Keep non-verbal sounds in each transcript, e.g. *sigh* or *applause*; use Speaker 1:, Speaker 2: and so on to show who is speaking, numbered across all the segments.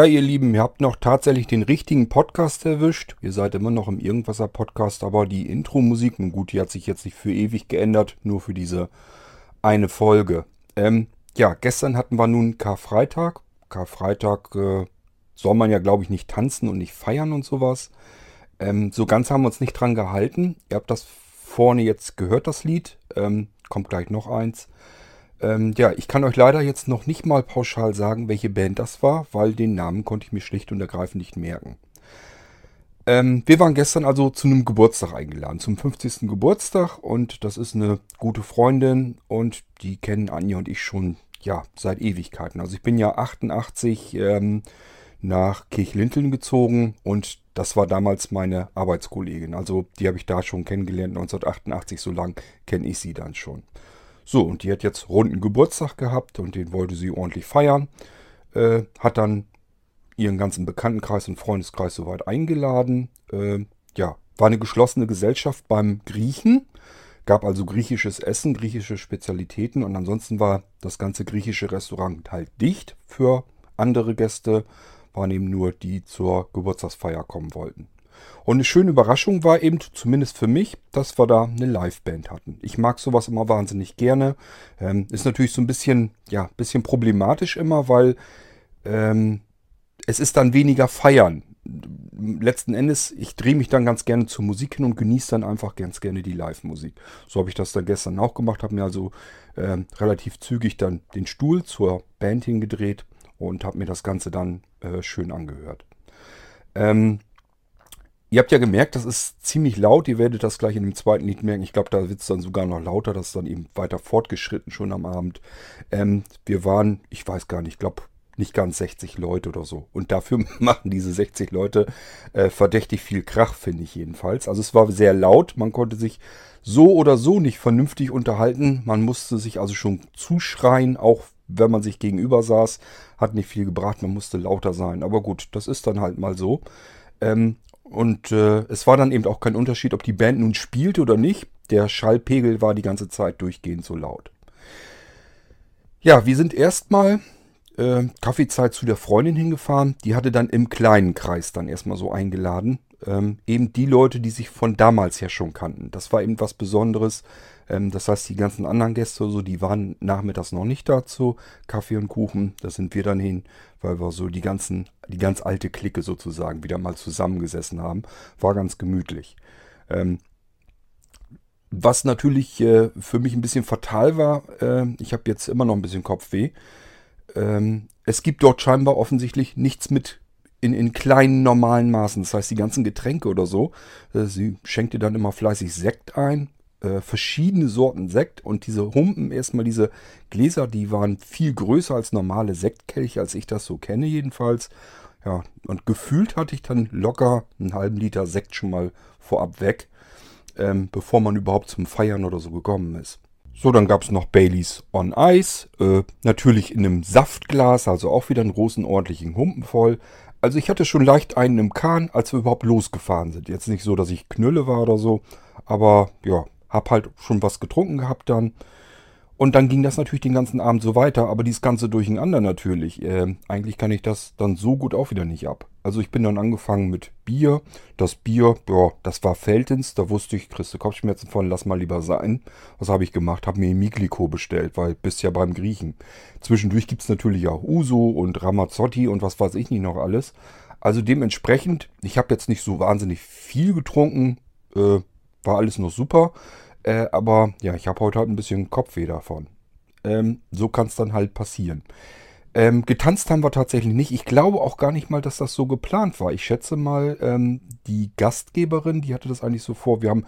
Speaker 1: Tja, ihr Lieben, ihr habt noch tatsächlich den richtigen Podcast erwischt. Ihr seid immer noch im Irgendwasser Podcast, aber die Intro-Musik, nun gut, die hat sich jetzt nicht für ewig geändert, nur für diese eine Folge. Ähm, ja, gestern hatten wir nun Karfreitag. Karfreitag äh, soll man ja, glaube ich, nicht tanzen und nicht feiern und sowas. Ähm, so ganz haben wir uns nicht dran gehalten. Ihr habt das vorne jetzt gehört, das Lied. Ähm, kommt gleich noch eins. Ähm, ja, ich kann euch leider jetzt noch nicht mal pauschal sagen, welche Band das war, weil den Namen konnte ich mir schlicht und ergreifend nicht merken. Ähm, wir waren gestern also zu einem Geburtstag eingeladen, zum 50. Geburtstag und das ist eine gute Freundin und die kennen Anja und ich schon, ja, seit Ewigkeiten. Also ich bin ja 88 ähm, nach Kirchlinteln gezogen und das war damals meine Arbeitskollegin. Also die habe ich da schon kennengelernt, 1988, so lang kenne ich sie dann schon. So, und die hat jetzt runden Geburtstag gehabt und den wollte sie ordentlich feiern. Äh, hat dann ihren ganzen Bekanntenkreis und Freundeskreis soweit eingeladen. Äh, ja, war eine geschlossene Gesellschaft beim Griechen. Gab also griechisches Essen, griechische Spezialitäten und ansonsten war das ganze griechische Restaurant halt dicht für andere Gäste. Waren eben nur die zur Geburtstagsfeier kommen wollten. Und eine schöne Überraschung war eben, zumindest für mich, dass wir da eine Liveband hatten. Ich mag sowas immer wahnsinnig gerne. Ähm, ist natürlich so ein bisschen, ja, bisschen problematisch immer, weil ähm, es ist dann weniger feiern. Letzten Endes, ich drehe mich dann ganz gerne zur Musik hin und genieße dann einfach ganz gerne die Live-Musik. So habe ich das dann gestern auch gemacht, habe mir also äh, relativ zügig dann den Stuhl zur Band hingedreht und habe mir das Ganze dann äh, schön angehört. Ähm, Ihr habt ja gemerkt, das ist ziemlich laut. Ihr werdet das gleich in dem zweiten Lied merken. Ich glaube, da wird es dann sogar noch lauter. Das ist dann eben weiter fortgeschritten schon am Abend. Ähm, wir waren, ich weiß gar nicht, ich glaube nicht ganz 60 Leute oder so. Und dafür *laughs* machen diese 60 Leute äh, verdächtig viel Krach, finde ich jedenfalls. Also es war sehr laut. Man konnte sich so oder so nicht vernünftig unterhalten. Man musste sich also schon zuschreien, auch wenn man sich gegenüber saß. Hat nicht viel gebracht. Man musste lauter sein. Aber gut, das ist dann halt mal so. Ähm, und äh, es war dann eben auch kein Unterschied, ob die Band nun spielte oder nicht. Der Schallpegel war die ganze Zeit durchgehend so laut. Ja, wir sind erstmal äh, Kaffeezeit zu der Freundin hingefahren. Die hatte dann im kleinen Kreis dann erstmal so eingeladen. Ähm, eben die Leute, die sich von damals her schon kannten. Das war eben was Besonderes. Ähm, das heißt, die ganzen anderen Gäste, so, die waren nachmittags noch nicht da zu Kaffee und Kuchen. Da sind wir dann hin, weil wir so die ganzen, die ganz alte Clique sozusagen wieder mal zusammengesessen haben. War ganz gemütlich. Ähm, was natürlich äh, für mich ein bisschen fatal war, äh, ich habe jetzt immer noch ein bisschen Kopfweh. Ähm, es gibt dort scheinbar offensichtlich nichts mit in, in kleinen normalen Maßen. Das heißt, die ganzen Getränke oder so, äh, sie schenkte dann immer fleißig Sekt ein, äh, verschiedene Sorten Sekt und diese Humpen, erstmal diese Gläser, die waren viel größer als normale Sektkelche, als ich das so kenne jedenfalls. Ja, und gefühlt hatte ich dann locker einen halben Liter Sekt schon mal vorab weg, ähm, bevor man überhaupt zum Feiern oder so gekommen ist. So, dann gab es noch Baileys on Ice, äh, natürlich in einem Saftglas, also auch wieder einen großen ordentlichen Humpen voll. Also ich hatte schon leicht einen im Kahn, als wir überhaupt losgefahren sind. Jetzt nicht so, dass ich Knülle war oder so, aber ja, hab halt schon was getrunken gehabt dann. Und dann ging das natürlich den ganzen Abend so weiter, aber dieses Ganze durcheinander natürlich. Äh, eigentlich kann ich das dann so gut auch wieder nicht ab. Also ich bin dann angefangen mit Bier. Das Bier, ja, das war Feltens. Da wusste ich, kriegst du Kopfschmerzen von, lass mal lieber sein. Was habe ich gemacht? Habe mir Mikliko bestellt, weil bist ja beim Griechen. Zwischendurch gibt es natürlich auch Uso und Ramazzotti und was weiß ich nicht noch alles. Also dementsprechend, ich habe jetzt nicht so wahnsinnig viel getrunken. Äh, war alles noch super. Äh, aber ja, ich habe heute halt ein bisschen Kopfweh davon. Ähm, so kann es dann halt passieren. Ähm, getanzt haben wir tatsächlich nicht. Ich glaube auch gar nicht mal, dass das so geplant war. Ich schätze mal, ähm, die Gastgeberin, die hatte das eigentlich so vor. Wir haben,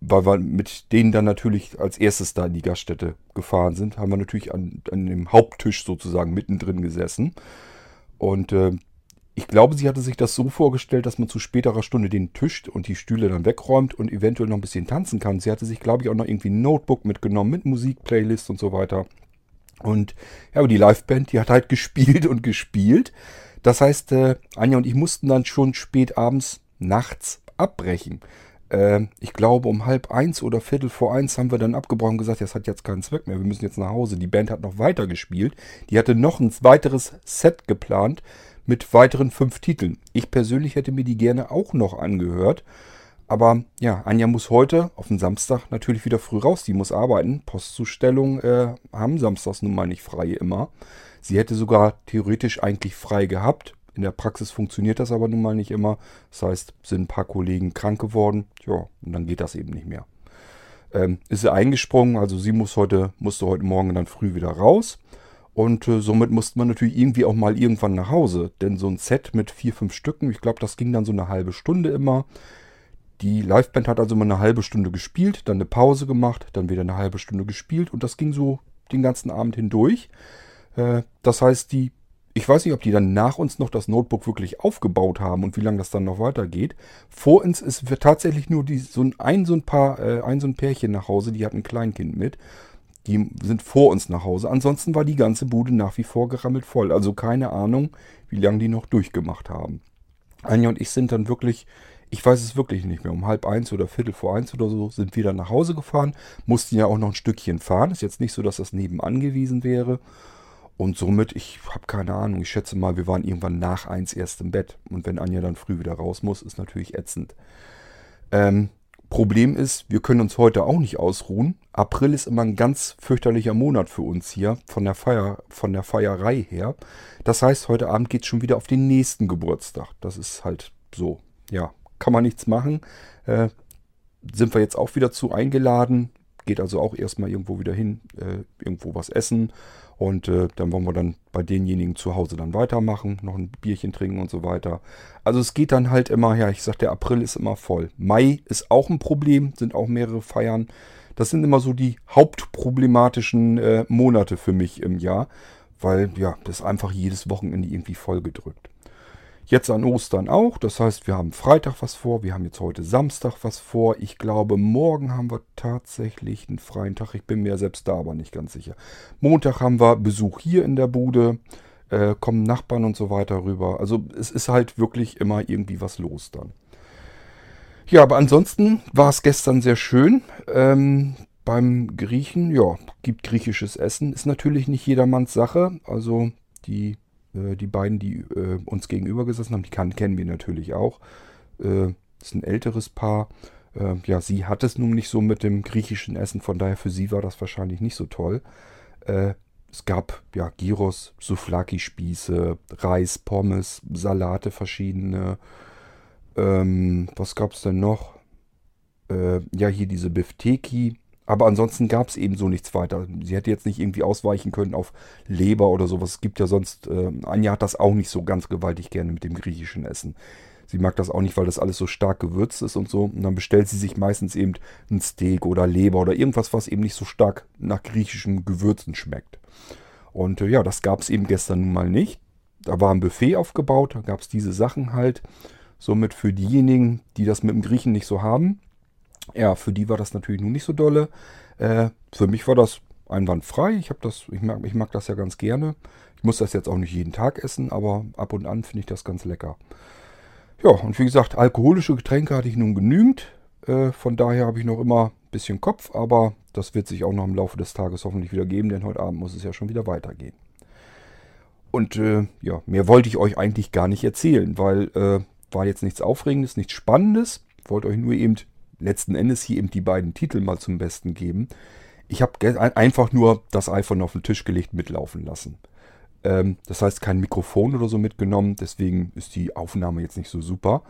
Speaker 1: weil wir mit denen dann natürlich als erstes da in die Gaststätte gefahren sind, haben wir natürlich an, an dem Haupttisch sozusagen mittendrin gesessen. Und äh, ich glaube, sie hatte sich das so vorgestellt, dass man zu späterer Stunde den Tisch und die Stühle dann wegräumt und eventuell noch ein bisschen tanzen kann. Sie hatte sich, glaube ich, auch noch irgendwie ein Notebook mitgenommen mit Musik, Playlist und so weiter. Und ja, aber die Liveband, die hat halt *laughs* gespielt und gespielt. Das heißt, äh, Anja und ich mussten dann schon spät abends, nachts abbrechen. Äh, ich glaube, um halb eins oder viertel vor eins haben wir dann abgebrochen und gesagt, das hat jetzt keinen Zweck mehr, wir müssen jetzt nach Hause. Die Band hat noch weiter gespielt. Die hatte noch ein weiteres Set geplant mit weiteren fünf Titeln. Ich persönlich hätte mir die gerne auch noch angehört. Aber ja, Anja muss heute auf den Samstag natürlich wieder früh raus. Die muss arbeiten. Postzustellung äh, haben samstags nun mal nicht frei immer. Sie hätte sogar theoretisch eigentlich frei gehabt. In der Praxis funktioniert das aber nun mal nicht immer. Das heißt, sind ein paar Kollegen krank geworden. Ja, und dann geht das eben nicht mehr. Ähm, ist sie eingesprungen, also sie muss heute, musste heute Morgen dann früh wieder raus. Und äh, somit musste man natürlich irgendwie auch mal irgendwann nach Hause. Denn so ein Set mit vier, fünf Stücken, ich glaube, das ging dann so eine halbe Stunde immer. Die Liveband hat also mal eine halbe Stunde gespielt, dann eine Pause gemacht, dann wieder eine halbe Stunde gespielt und das ging so den ganzen Abend hindurch. Äh, das heißt, die, ich weiß nicht, ob die dann nach uns noch das Notebook wirklich aufgebaut haben und wie lange das dann noch weitergeht. Vor uns ist tatsächlich nur die, so ein, so ein Paar, äh, ein so ein Pärchen nach Hause, die hat ein Kleinkind mit. Die sind vor uns nach Hause. Ansonsten war die ganze Bude nach wie vor gerammelt voll. Also keine Ahnung, wie lange die noch durchgemacht haben. Anja und ich sind dann wirklich ich weiß es wirklich nicht mehr. Um halb eins oder viertel vor eins oder so sind wir dann nach Hause gefahren. Mussten ja auch noch ein Stückchen fahren. Ist jetzt nicht so, dass das nebenan gewesen wäre. Und somit, ich habe keine Ahnung, ich schätze mal, wir waren irgendwann nach eins erst im Bett. Und wenn Anja dann früh wieder raus muss, ist natürlich ätzend. Ähm, Problem ist, wir können uns heute auch nicht ausruhen. April ist immer ein ganz fürchterlicher Monat für uns hier, von der, Feier, von der Feierei her. Das heißt, heute Abend geht es schon wieder auf den nächsten Geburtstag. Das ist halt so. Ja, kann man nichts machen. Äh, sind wir jetzt auch wieder zu eingeladen. Geht also auch erstmal irgendwo wieder hin, äh, irgendwo was essen. Und äh, dann wollen wir dann bei denjenigen zu Hause dann weitermachen, noch ein Bierchen trinken und so weiter. Also es geht dann halt immer, ja, ich sag, der April ist immer voll. Mai ist auch ein Problem, sind auch mehrere Feiern. Das sind immer so die hauptproblematischen äh, Monate für mich im Jahr, weil ja, das ist einfach jedes Wochenende irgendwie vollgedrückt. Jetzt an Ostern auch. Das heißt, wir haben Freitag was vor. Wir haben jetzt heute Samstag was vor. Ich glaube, morgen haben wir tatsächlich einen freien Tag. Ich bin mir selbst da aber nicht ganz sicher. Montag haben wir Besuch hier in der Bude. Äh, kommen Nachbarn und so weiter rüber. Also es ist halt wirklich immer irgendwie was los dann. Ja, aber ansonsten war es gestern sehr schön. Ähm, beim Griechen, ja, gibt griechisches Essen. Ist natürlich nicht jedermanns Sache. Also die äh, die beiden, die äh, uns gegenüber gesessen haben, die kann, kennen wir natürlich auch. Äh, ist ein älteres Paar. Äh, ja, sie hat es nun nicht so mit dem griechischen Essen, von daher für sie war das wahrscheinlich nicht so toll. Äh, es gab ja Gyros, Souflaki-Spieße, Reis, Pommes, Salate verschiedene. Ähm, was gab es denn noch? Ja, hier diese Bifteki aber ansonsten gab es eben so nichts weiter. Sie hätte jetzt nicht irgendwie ausweichen können auf Leber oder sowas. Es gibt ja sonst, äh, Anja hat das auch nicht so ganz gewaltig gerne mit dem griechischen Essen. Sie mag das auch nicht, weil das alles so stark gewürzt ist und so. Und dann bestellt sie sich meistens eben ein Steak oder Leber oder irgendwas, was eben nicht so stark nach griechischen Gewürzen schmeckt. Und äh, ja, das gab es eben gestern nun mal nicht. Da war ein Buffet aufgebaut, da gab es diese Sachen halt. Somit für diejenigen, die das mit dem Griechen nicht so haben, ja, für die war das natürlich nun nicht so dolle. Äh, für mich war das einwandfrei. Ich, das, ich, mag, ich mag das ja ganz gerne. Ich muss das jetzt auch nicht jeden Tag essen, aber ab und an finde ich das ganz lecker. Ja, und wie gesagt, alkoholische Getränke hatte ich nun genügend. Äh, von daher habe ich noch immer ein bisschen Kopf, aber das wird sich auch noch im Laufe des Tages hoffentlich wieder geben, denn heute Abend muss es ja schon wieder weitergehen. Und äh, ja, mehr wollte ich euch eigentlich gar nicht erzählen, weil äh, war jetzt nichts Aufregendes, nichts Spannendes. Wollte euch nur eben letzten Endes hier eben die beiden Titel mal zum Besten geben. Ich habe einfach nur das iPhone auf den Tisch gelegt, mitlaufen lassen. Ähm, das heißt, kein Mikrofon oder so mitgenommen, deswegen ist die Aufnahme jetzt nicht so super.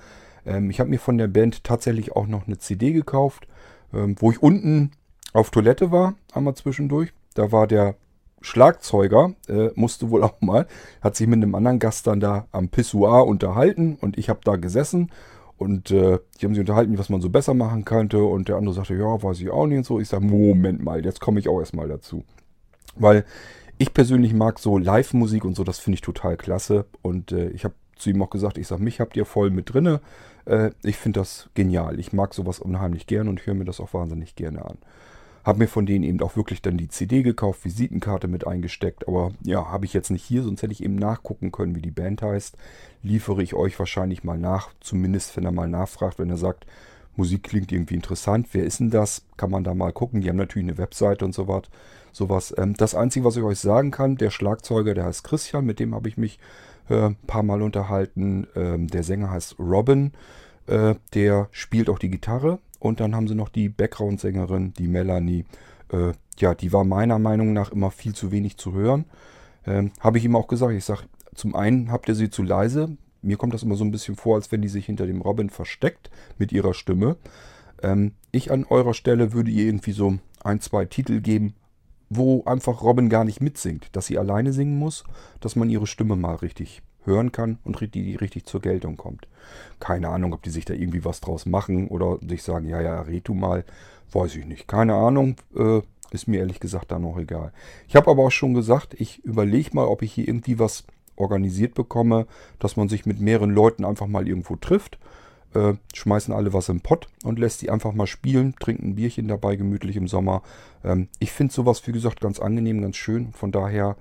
Speaker 1: Ähm, ich habe mir von der Band tatsächlich auch noch eine CD gekauft, ähm, wo ich unten auf Toilette war, einmal zwischendurch. Da war der Schlagzeuger, äh, musste wohl auch mal, hat sich mit einem anderen Gast dann da am Pissoir unterhalten und ich habe da gesessen und äh, die haben sich unterhalten, was man so besser machen könnte. Und der andere sagte, ja, weiß ich auch nicht und so. Ich sage, Moment mal, jetzt komme ich auch erstmal dazu. Weil ich persönlich mag so Live-Musik und so, das finde ich total klasse. Und äh, ich habe zu ihm auch gesagt, ich sage, mich habt ihr voll mit drinne. Äh, ich finde das genial. Ich mag sowas unheimlich gern und höre mir das auch wahnsinnig gerne an. Habe mir von denen eben auch wirklich dann die CD gekauft, Visitenkarte mit eingesteckt. Aber ja, habe ich jetzt nicht hier, sonst hätte ich eben nachgucken können, wie die Band heißt. Liefere ich euch wahrscheinlich mal nach, zumindest wenn er mal nachfragt, wenn er sagt, Musik klingt irgendwie interessant. Wer ist denn das? Kann man da mal gucken. Die haben natürlich eine Webseite und so was. Sowas. Ähm, das Einzige, was ich euch sagen kann, der Schlagzeuger, der heißt Christian, mit dem habe ich mich äh, ein paar Mal unterhalten. Ähm, der Sänger heißt Robin. Äh, der spielt auch die Gitarre. Und dann haben sie noch die Background-Sängerin, die Melanie. Äh, ja, die war meiner Meinung nach immer viel zu wenig zu hören. Ähm, habe ich ihm auch gesagt. Ich sage, zum einen habt ihr sie zu leise. Mir kommt das immer so ein bisschen vor, als wenn die sich hinter dem Robin versteckt mit ihrer Stimme. Ähm, ich an eurer Stelle würde ihr irgendwie so ein, zwei Titel geben, wo einfach Robin gar nicht mitsingt, dass sie alleine singen muss, dass man ihre Stimme mal richtig hören kann und die richtig zur Geltung kommt. Keine Ahnung, ob die sich da irgendwie was draus machen oder sich sagen, ja, ja, red du mal, weiß ich nicht. Keine Ahnung, äh, ist mir ehrlich gesagt da noch egal. Ich habe aber auch schon gesagt, ich überlege mal, ob ich hier irgendwie was organisiert bekomme, dass man sich mit mehreren Leuten einfach mal irgendwo trifft äh, schmeißen alle was im Pott und lässt die einfach mal spielen, trinken ein Bierchen dabei, gemütlich im Sommer. Ähm, ich finde sowas, wie gesagt, ganz angenehm, ganz schön. Von daher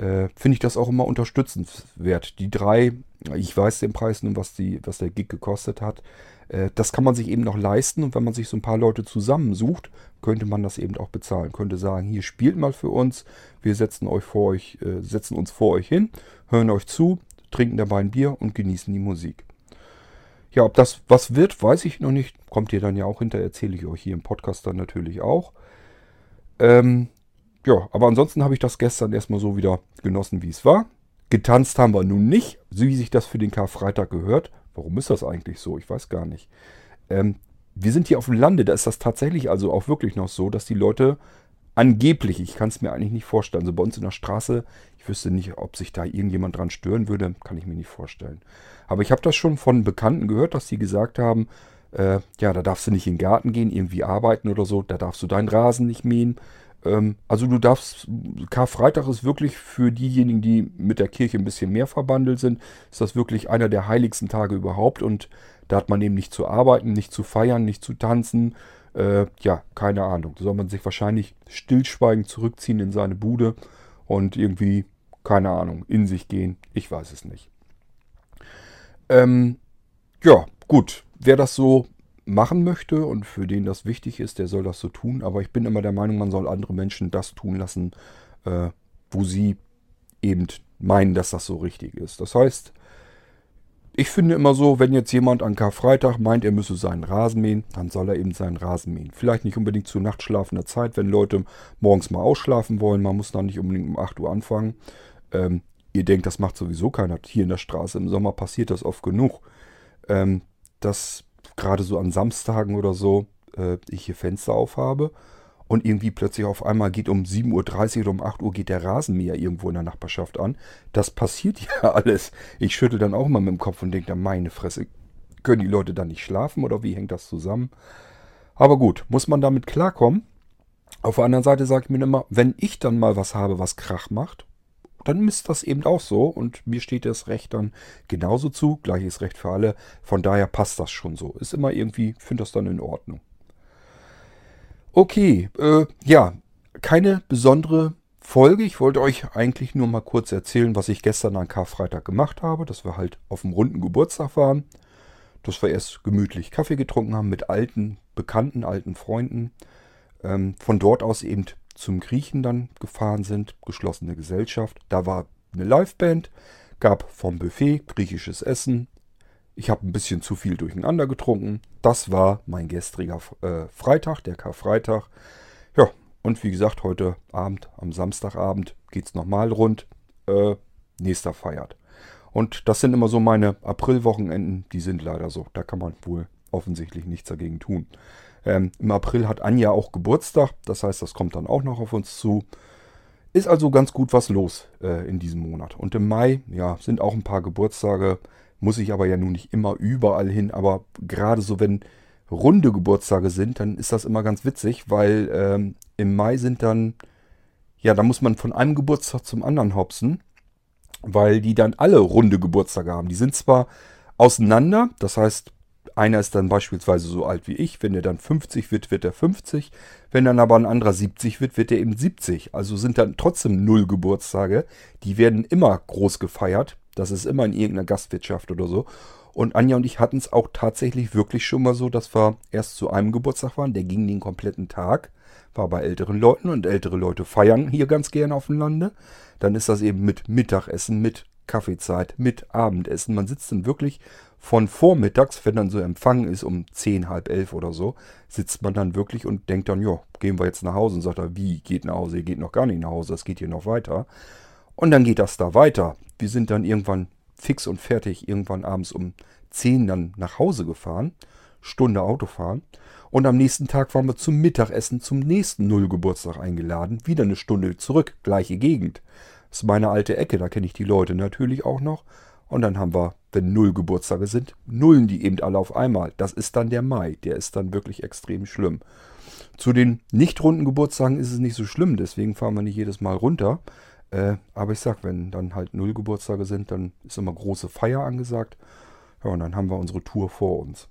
Speaker 1: äh, finde ich das auch immer unterstützenswert. Die drei, ich weiß den Preis nun, was, die, was der Gig gekostet hat. Äh, das kann man sich eben noch leisten und wenn man sich so ein paar Leute zusammensucht, könnte man das eben auch bezahlen. Könnte sagen, hier spielt mal für uns, wir setzen euch vor euch, äh, setzen uns vor euch hin, hören euch zu, trinken dabei ein Bier und genießen die Musik. Ja, ob das was wird, weiß ich noch nicht. Kommt ihr dann ja auch hinter, erzähle ich euch hier im Podcast dann natürlich auch. Ähm, ja, aber ansonsten habe ich das gestern erstmal so wieder genossen, wie es war. Getanzt haben wir nun nicht, wie sich das für den Karfreitag gehört. Warum ist das eigentlich so? Ich weiß gar nicht. Ähm, wir sind hier auf dem Lande, da ist das tatsächlich also auch wirklich noch so, dass die Leute angeblich, ich kann es mir eigentlich nicht vorstellen, also bei uns in der Straße, ich wüsste nicht, ob sich da irgendjemand dran stören würde, kann ich mir nicht vorstellen. Aber ich habe das schon von Bekannten gehört, dass die gesagt haben, äh, ja, da darfst du nicht in den Garten gehen, irgendwie arbeiten oder so, da darfst du deinen Rasen nicht mähen. Ähm, also du darfst, Karfreitag ist wirklich für diejenigen, die mit der Kirche ein bisschen mehr verbandelt sind, ist das wirklich einer der heiligsten Tage überhaupt und da hat man eben nicht zu arbeiten, nicht zu feiern, nicht zu tanzen. Äh, ja, keine Ahnung. Da soll man sich wahrscheinlich stillschweigend zurückziehen in seine Bude und irgendwie, keine Ahnung, in sich gehen. Ich weiß es nicht. Ähm, ja, gut. Wer das so machen möchte und für den das wichtig ist, der soll das so tun. Aber ich bin immer der Meinung, man soll andere Menschen das tun lassen, äh, wo sie eben meinen, dass das so richtig ist. Das heißt, ich finde immer so, wenn jetzt jemand an Karfreitag meint, er müsse seinen Rasen mähen, dann soll er eben seinen Rasen mähen. Vielleicht nicht unbedingt zu nachtschlafender Zeit, wenn Leute morgens mal ausschlafen wollen. Man muss dann nicht unbedingt um 8 Uhr anfangen. Ähm, ihr denkt, das macht sowieso keiner. Hier in der Straße im Sommer passiert das oft genug. Ähm, dass gerade so an Samstagen oder so äh, ich hier Fenster aufhabe und irgendwie plötzlich auf einmal geht um 7.30 Uhr oder um 8 Uhr geht der Rasenmäher irgendwo in der Nachbarschaft an. Das passiert *laughs* ja alles. Ich schüttel dann auch mal mit dem Kopf und denke, meine Fresse, können die Leute dann nicht schlafen oder wie hängt das zusammen? Aber gut, muss man damit klarkommen. Auf der anderen Seite sage ich mir immer, wenn ich dann mal was habe, was Krach macht, dann ist das eben auch so und mir steht das Recht dann genauso zu. Gleiches Recht für alle. Von daher passt das schon so. Ist immer irgendwie, finde das dann in Ordnung. Okay, äh, ja, keine besondere Folge. Ich wollte euch eigentlich nur mal kurz erzählen, was ich gestern an Karfreitag gemacht habe, dass wir halt auf dem runden Geburtstag waren. Dass wir erst gemütlich Kaffee getrunken haben mit alten Bekannten, alten Freunden. Ähm, von dort aus eben zum Griechen dann gefahren sind, geschlossene Gesellschaft. Da war eine Liveband, gab vom Buffet griechisches Essen. Ich habe ein bisschen zu viel durcheinander getrunken. Das war mein gestriger äh, Freitag, der Karfreitag. Ja, und wie gesagt, heute Abend, am Samstagabend, geht es nochmal rund. Äh, nächster feiert. Und das sind immer so meine Aprilwochenenden, die sind leider so. Da kann man wohl offensichtlich nichts dagegen tun. Ähm, Im April hat Anja auch Geburtstag, das heißt, das kommt dann auch noch auf uns zu. Ist also ganz gut was los äh, in diesem Monat. Und im Mai, ja, sind auch ein paar Geburtstage, muss ich aber ja nun nicht immer überall hin, aber gerade so, wenn runde Geburtstage sind, dann ist das immer ganz witzig, weil ähm, im Mai sind dann, ja, da muss man von einem Geburtstag zum anderen hopsen, weil die dann alle runde Geburtstage haben. Die sind zwar auseinander, das heißt, einer ist dann beispielsweise so alt wie ich. Wenn er dann 50 wird, wird er 50. Wenn dann aber ein anderer 70 wird, wird er eben 70. Also sind dann trotzdem null Geburtstage. Die werden immer groß gefeiert. Das ist immer in irgendeiner Gastwirtschaft oder so. Und Anja und ich hatten es auch tatsächlich wirklich schon mal so, dass wir erst zu einem Geburtstag waren. Der ging den kompletten Tag. War bei älteren Leuten und ältere Leute feiern hier ganz gerne auf dem Lande. Dann ist das eben mit Mittagessen, mit Kaffeezeit, mit Abendessen. Man sitzt dann wirklich von vormittags, wenn dann so Empfang ist um 10, halb elf oder so, sitzt man dann wirklich und denkt dann, ja, gehen wir jetzt nach Hause. Und sagt er, wie, geht nach Hause? Ihr geht noch gar nicht nach Hause, das geht hier noch weiter. Und dann geht das da weiter. Wir sind dann irgendwann fix und fertig, irgendwann abends um 10 dann nach Hause gefahren. Stunde Autofahren. Und am nächsten Tag waren wir zum Mittagessen zum nächsten Nullgeburtstag eingeladen. Wieder eine Stunde zurück, gleiche Gegend. Das ist meine alte Ecke, da kenne ich die Leute natürlich auch noch. Und dann haben wir, wenn Null Geburtstage sind, nullen die eben alle auf einmal. Das ist dann der Mai. Der ist dann wirklich extrem schlimm. Zu den nicht runden Geburtstagen ist es nicht so schlimm, deswegen fahren wir nicht jedes Mal runter. Äh, aber ich sag, wenn dann halt Null Geburtstage sind, dann ist immer große Feier angesagt. Ja, und dann haben wir unsere Tour vor uns.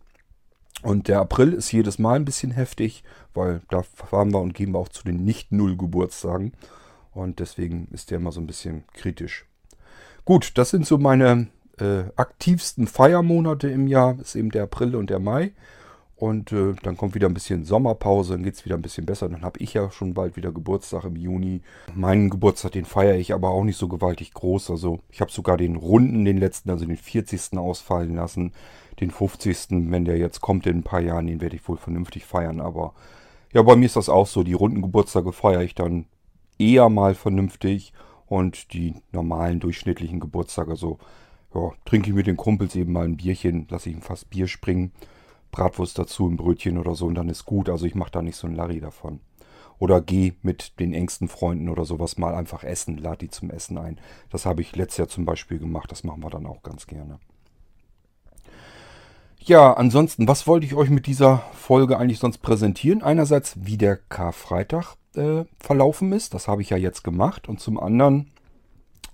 Speaker 1: Und der April ist jedes Mal ein bisschen heftig, weil da fahren wir und gehen wir auch zu den Nicht-Null-Geburtstagen. Und deswegen ist der immer so ein bisschen kritisch. Gut, das sind so meine äh, aktivsten Feiermonate im Jahr. Das ist eben der April und der Mai. Und äh, dann kommt wieder ein bisschen Sommerpause, dann geht es wieder ein bisschen besser. Dann habe ich ja schon bald wieder Geburtstag im Juni. Meinen Geburtstag, den feiere ich aber auch nicht so gewaltig groß. Also ich habe sogar den Runden, den letzten, also den 40. ausfallen lassen. Den 50. wenn der jetzt kommt in ein paar Jahren, den werde ich wohl vernünftig feiern. Aber ja, bei mir ist das auch so. Die runden Geburtstage feiere ich dann eher mal vernünftig. Und die normalen durchschnittlichen Geburtstage, so ja, trinke ich mit den Kumpels eben mal ein Bierchen, lasse ich ihm fast Bier springen. Bratwurst dazu, ein Brötchen oder so und dann ist gut. Also ich mache da nicht so ein Larry davon. Oder gehe mit den engsten Freunden oder sowas mal einfach essen, lade die zum Essen ein. Das habe ich letztes Jahr zum Beispiel gemacht, das machen wir dann auch ganz gerne. Ja, ansonsten, was wollte ich euch mit dieser Folge eigentlich sonst präsentieren? Einerseits, wie der Karfreitag äh, verlaufen ist, das habe ich ja jetzt gemacht. Und zum anderen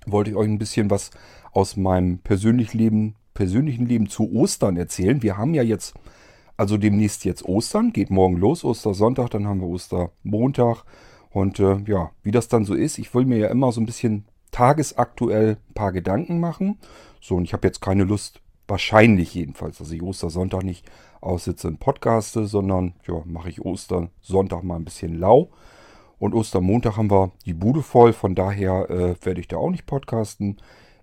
Speaker 1: wollte ich euch ein bisschen was aus meinem persönlichen Leben, persönlichen Leben zu Ostern erzählen. Wir haben ja jetzt also demnächst jetzt Ostern, geht morgen los, Ostersonntag, dann haben wir Ostermontag. Und äh, ja, wie das dann so ist, ich will mir ja immer so ein bisschen tagesaktuell ein paar Gedanken machen. So, und ich habe jetzt keine Lust, wahrscheinlich jedenfalls, dass ich Ostersonntag nicht aussitze und podcaste, sondern ja, mache ich Ostersonntag mal ein bisschen lau. Und Ostermontag haben wir die Bude voll, von daher äh, werde ich da auch nicht podcasten.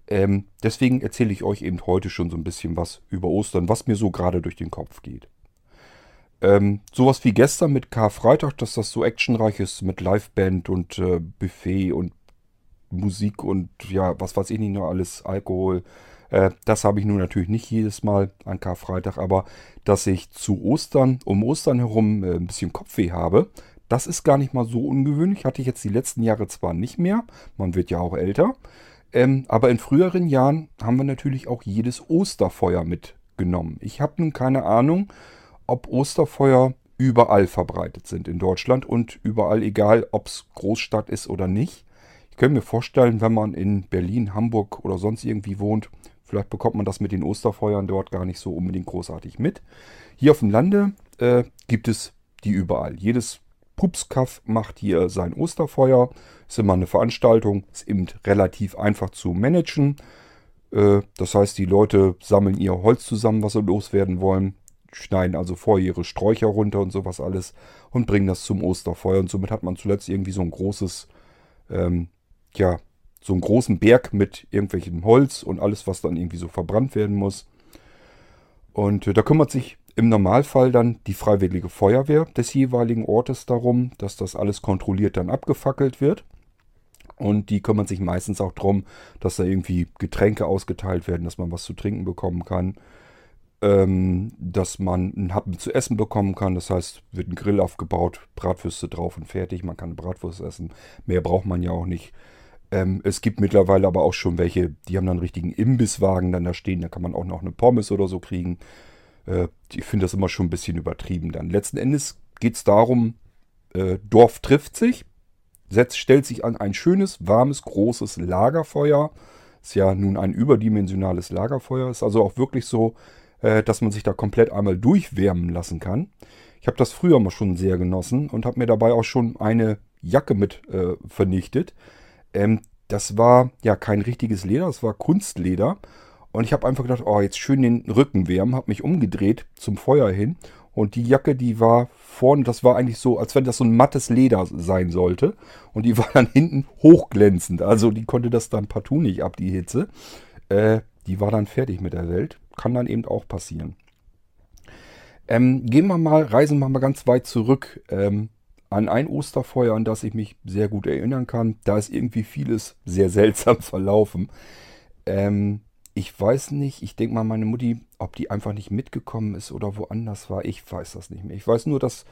Speaker 1: Ähm, deswegen erzähle ich euch eben heute schon so ein bisschen was über Ostern, was mir so gerade durch den Kopf geht. Ähm, sowas wie gestern mit Karfreitag, dass das so actionreich ist mit Liveband und äh, Buffet und Musik und ja, was weiß ich nicht noch alles, Alkohol. Äh, das habe ich nun natürlich nicht jedes Mal an Karfreitag, aber dass ich zu Ostern, um Ostern herum äh, ein bisschen Kopfweh habe, das ist gar nicht mal so ungewöhnlich. Hatte ich jetzt die letzten Jahre zwar nicht mehr, man wird ja auch älter, ähm, aber in früheren Jahren haben wir natürlich auch jedes Osterfeuer mitgenommen. Ich habe nun keine Ahnung, ob Osterfeuer überall verbreitet sind in Deutschland und überall, egal ob es Großstadt ist oder nicht. Ich könnte mir vorstellen, wenn man in Berlin, Hamburg oder sonst irgendwie wohnt, vielleicht bekommt man das mit den Osterfeuern dort gar nicht so unbedingt großartig mit. Hier auf dem Lande äh, gibt es die überall. Jedes Pupskaff macht hier sein Osterfeuer. Ist immer eine Veranstaltung, ist eben relativ einfach zu managen. Äh, das heißt, die Leute sammeln ihr Holz zusammen, was sie loswerden wollen schneiden also vorher ihre Sträucher runter und sowas alles und bringen das zum Osterfeuer. Und somit hat man zuletzt irgendwie so ein großes, ähm, ja, so einen großen Berg mit irgendwelchem Holz und alles, was dann irgendwie so verbrannt werden muss. Und äh, da kümmert sich im Normalfall dann die Freiwillige Feuerwehr des jeweiligen Ortes darum, dass das alles kontrolliert dann abgefackelt wird. Und die kümmern sich meistens auch darum, dass da irgendwie Getränke ausgeteilt werden, dass man was zu trinken bekommen kann ähm, dass man einen Happen zu essen bekommen kann. Das heißt, wird ein Grill aufgebaut, Bratwürste drauf und fertig. Man kann Bratwurst essen. Mehr braucht man ja auch nicht. Ähm, es gibt mittlerweile aber auch schon welche, die haben dann einen richtigen Imbisswagen dann da stehen. Da kann man auch noch eine Pommes oder so kriegen. Äh, ich finde das immer schon ein bisschen übertrieben dann. Letzten Endes geht es darum, äh, Dorf trifft sich, setzt, stellt sich an ein schönes, warmes, großes Lagerfeuer. Ist ja nun ein überdimensionales Lagerfeuer. Ist also auch wirklich so, äh, dass man sich da komplett einmal durchwärmen lassen kann. Ich habe das früher mal schon sehr genossen und habe mir dabei auch schon eine Jacke mit äh, vernichtet. Ähm, das war ja kein richtiges Leder, das war Kunstleder. Und ich habe einfach gedacht, oh, jetzt schön den Rücken wärmen, habe mich umgedreht zum Feuer hin. Und die Jacke, die war vorne, das war eigentlich so, als wenn das so ein mattes Leder sein sollte. Und die *laughs* war dann hinten hochglänzend. Also die konnte das dann partout nicht ab, die Hitze. Äh, die war dann fertig mit der Welt. Kann dann eben auch passieren. Ähm, gehen wir mal, reisen wir mal ganz weit zurück ähm, an ein Osterfeuer, an das ich mich sehr gut erinnern kann. Da ist irgendwie vieles sehr seltsam *laughs* verlaufen. Ähm, ich weiß nicht, ich denke mal, meine Mutti, ob die einfach nicht mitgekommen ist oder woanders war, ich weiß das nicht mehr. Ich weiß nur, dass,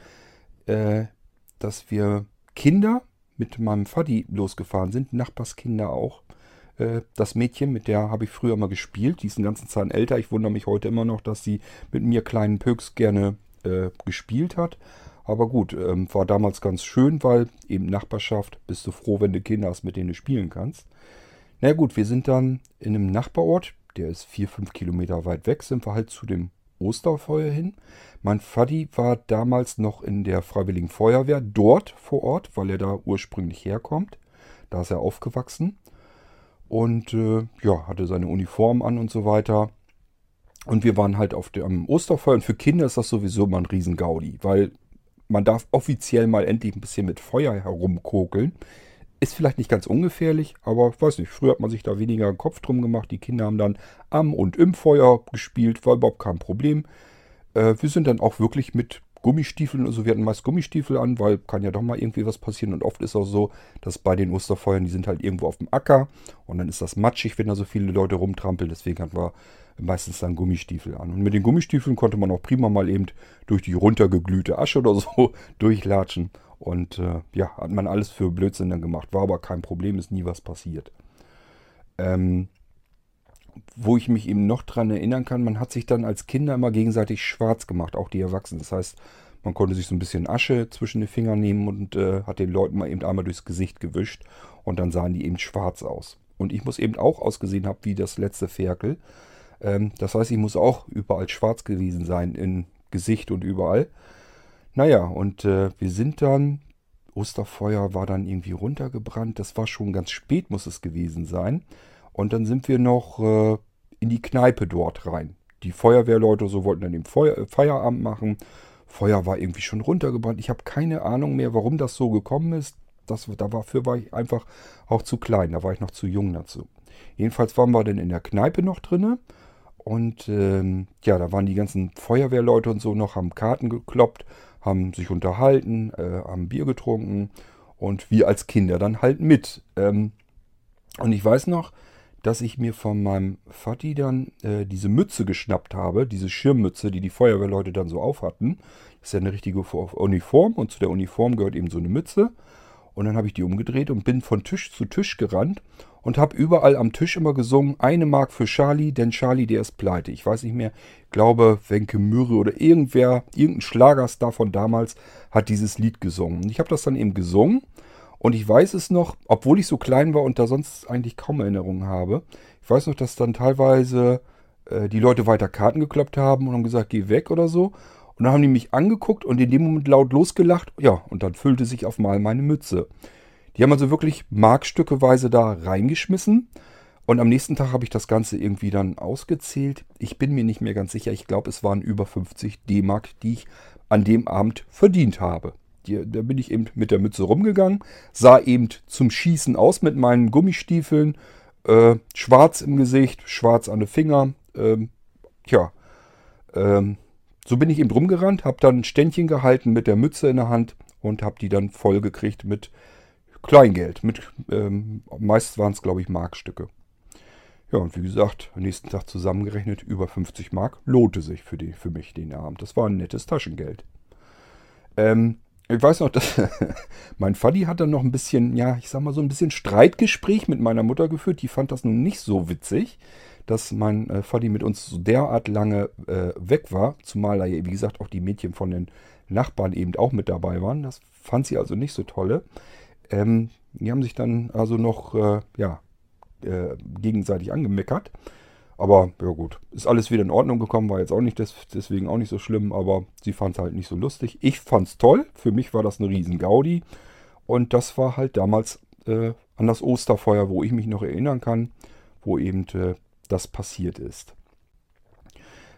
Speaker 1: äh, dass wir Kinder mit meinem Vati losgefahren sind, Nachbarskinder auch. Äh, das Mädchen, mit der habe ich früher mal gespielt, die ist einen ganzen Zeit älter. Ich wundere mich heute immer noch, dass sie mit mir kleinen Pöks gerne äh, gespielt hat. Aber gut, ähm, war damals ganz schön, weil eben Nachbarschaft, bist du froh, wenn du Kinder hast, mit denen du spielen kannst. Na gut, wir sind dann in einem Nachbarort, der ist vier, fünf Kilometer weit weg, sind wir halt zu dem Osterfeuer hin. Mein Vati war damals noch in der Freiwilligen Feuerwehr dort vor Ort, weil er da ursprünglich herkommt. Da ist er aufgewachsen und äh, ja, hatte seine Uniform an und so weiter. Und wir waren halt auf dem Osterfeuer und für Kinder ist das sowieso mal ein Riesengaudi, weil man darf offiziell mal endlich ein bisschen mit Feuer herumkokeln. Ist vielleicht nicht ganz ungefährlich, aber weiß nicht, früher hat man sich da weniger einen Kopf drum gemacht. Die Kinder haben dann am und im Feuer gespielt, war überhaupt kein Problem. Äh, wir sind dann auch wirklich mit Gummistiefeln und so. Wir hatten meist Gummistiefel an, weil kann ja doch mal irgendwie was passieren. Und oft ist auch so, dass bei den Osterfeuern, die sind halt irgendwo auf dem Acker und dann ist das matschig, wenn da so viele Leute rumtrampeln. Deswegen hatten wir meistens dann Gummistiefel an. Und mit den Gummistiefeln konnte man auch prima mal eben durch die runtergeglühte Asche oder so *laughs* durchlatschen. Und äh, ja, hat man alles für Blödsinn dann gemacht. War aber kein Problem, ist nie was passiert. Ähm, wo ich mich eben noch dran erinnern kann, man hat sich dann als Kinder immer gegenseitig schwarz gemacht, auch die Erwachsenen. Das heißt, man konnte sich so ein bisschen Asche zwischen den Fingern nehmen und äh, hat den Leuten mal eben einmal durchs Gesicht gewischt und dann sahen die eben schwarz aus. Und ich muss eben auch ausgesehen haben wie das letzte Ferkel. Ähm, das heißt, ich muss auch überall schwarz gewesen sein, in Gesicht und überall. Naja, und äh, wir sind dann, Osterfeuer war dann irgendwie runtergebrannt. Das war schon ganz spät, muss es gewesen sein. Und dann sind wir noch äh, in die Kneipe dort rein. Die Feuerwehrleute so wollten dann den Feuer, äh, Feierabend machen. Feuer war irgendwie schon runtergebrannt. Ich habe keine Ahnung mehr, warum das so gekommen ist. Das, dafür war ich einfach auch zu klein. Da war ich noch zu jung dazu. Jedenfalls waren wir dann in der Kneipe noch drinne. Und ähm, ja, da waren die ganzen Feuerwehrleute und so noch, haben Karten gekloppt, haben sich unterhalten, äh, haben Bier getrunken und wir als Kinder dann halt mit. Ähm, und ich weiß noch, dass ich mir von meinem Vati dann äh, diese Mütze geschnappt habe, diese Schirmmütze, die die Feuerwehrleute dann so auf hatten. Das ist ja eine richtige Uniform und zu der Uniform gehört eben so eine Mütze. Und dann habe ich die umgedreht und bin von Tisch zu Tisch gerannt und habe überall am Tisch immer gesungen, eine Mark für Charlie, denn Charlie, der ist pleite. Ich weiß nicht mehr, glaube Wenke Mürre oder irgendwer, irgendein Schlagerstar von damals hat dieses Lied gesungen. Und ich habe das dann eben gesungen und ich weiß es noch, obwohl ich so klein war und da sonst eigentlich kaum Erinnerungen habe. Ich weiß noch, dass dann teilweise äh, die Leute weiter Karten gekloppt haben und haben gesagt, geh weg oder so. Und dann haben die mich angeguckt und in dem Moment laut losgelacht. Ja, und dann füllte sich auf mal meine Mütze. Die haben also wirklich markstückeweise da reingeschmissen. Und am nächsten Tag habe ich das Ganze irgendwie dann ausgezählt. Ich bin mir nicht mehr ganz sicher. Ich glaube, es waren über 50 D-Mark, die ich an dem Abend verdient habe. Die, da bin ich eben mit der Mütze rumgegangen, sah eben zum Schießen aus mit meinen Gummistiefeln, äh, schwarz im Gesicht, schwarz an den Fingern. Ähm, tja, ähm, so bin ich eben rumgerannt, habe dann ein Ständchen gehalten mit der Mütze in der Hand und habe die dann voll gekriegt mit Kleingeld. Mit, ähm, meist waren es, glaube ich, Markstücke. Ja, und wie gesagt, am nächsten Tag zusammengerechnet über 50 Mark lohnte sich für, die, für mich den Abend. Das war ein nettes Taschengeld. Ähm, ich weiß noch, dass *laughs* mein Vati hat dann noch ein bisschen, ja, ich sag mal so ein bisschen Streitgespräch mit meiner Mutter geführt. Die fand das nun nicht so witzig, dass mein äh, Vati mit uns so derart lange äh, weg war. Zumal da, wie gesagt, auch die Mädchen von den Nachbarn eben auch mit dabei waren. Das fand sie also nicht so tolle. Ähm, die haben sich dann also noch, äh, ja, äh, gegenseitig angemeckert. Aber ja gut, ist alles wieder in Ordnung gekommen, war jetzt auch nicht des, deswegen auch nicht so schlimm, aber sie fand es halt nicht so lustig. Ich fand es toll, für mich war das eine riesen Gaudi und das war halt damals äh, an das Osterfeuer, wo ich mich noch erinnern kann, wo eben äh, das passiert ist.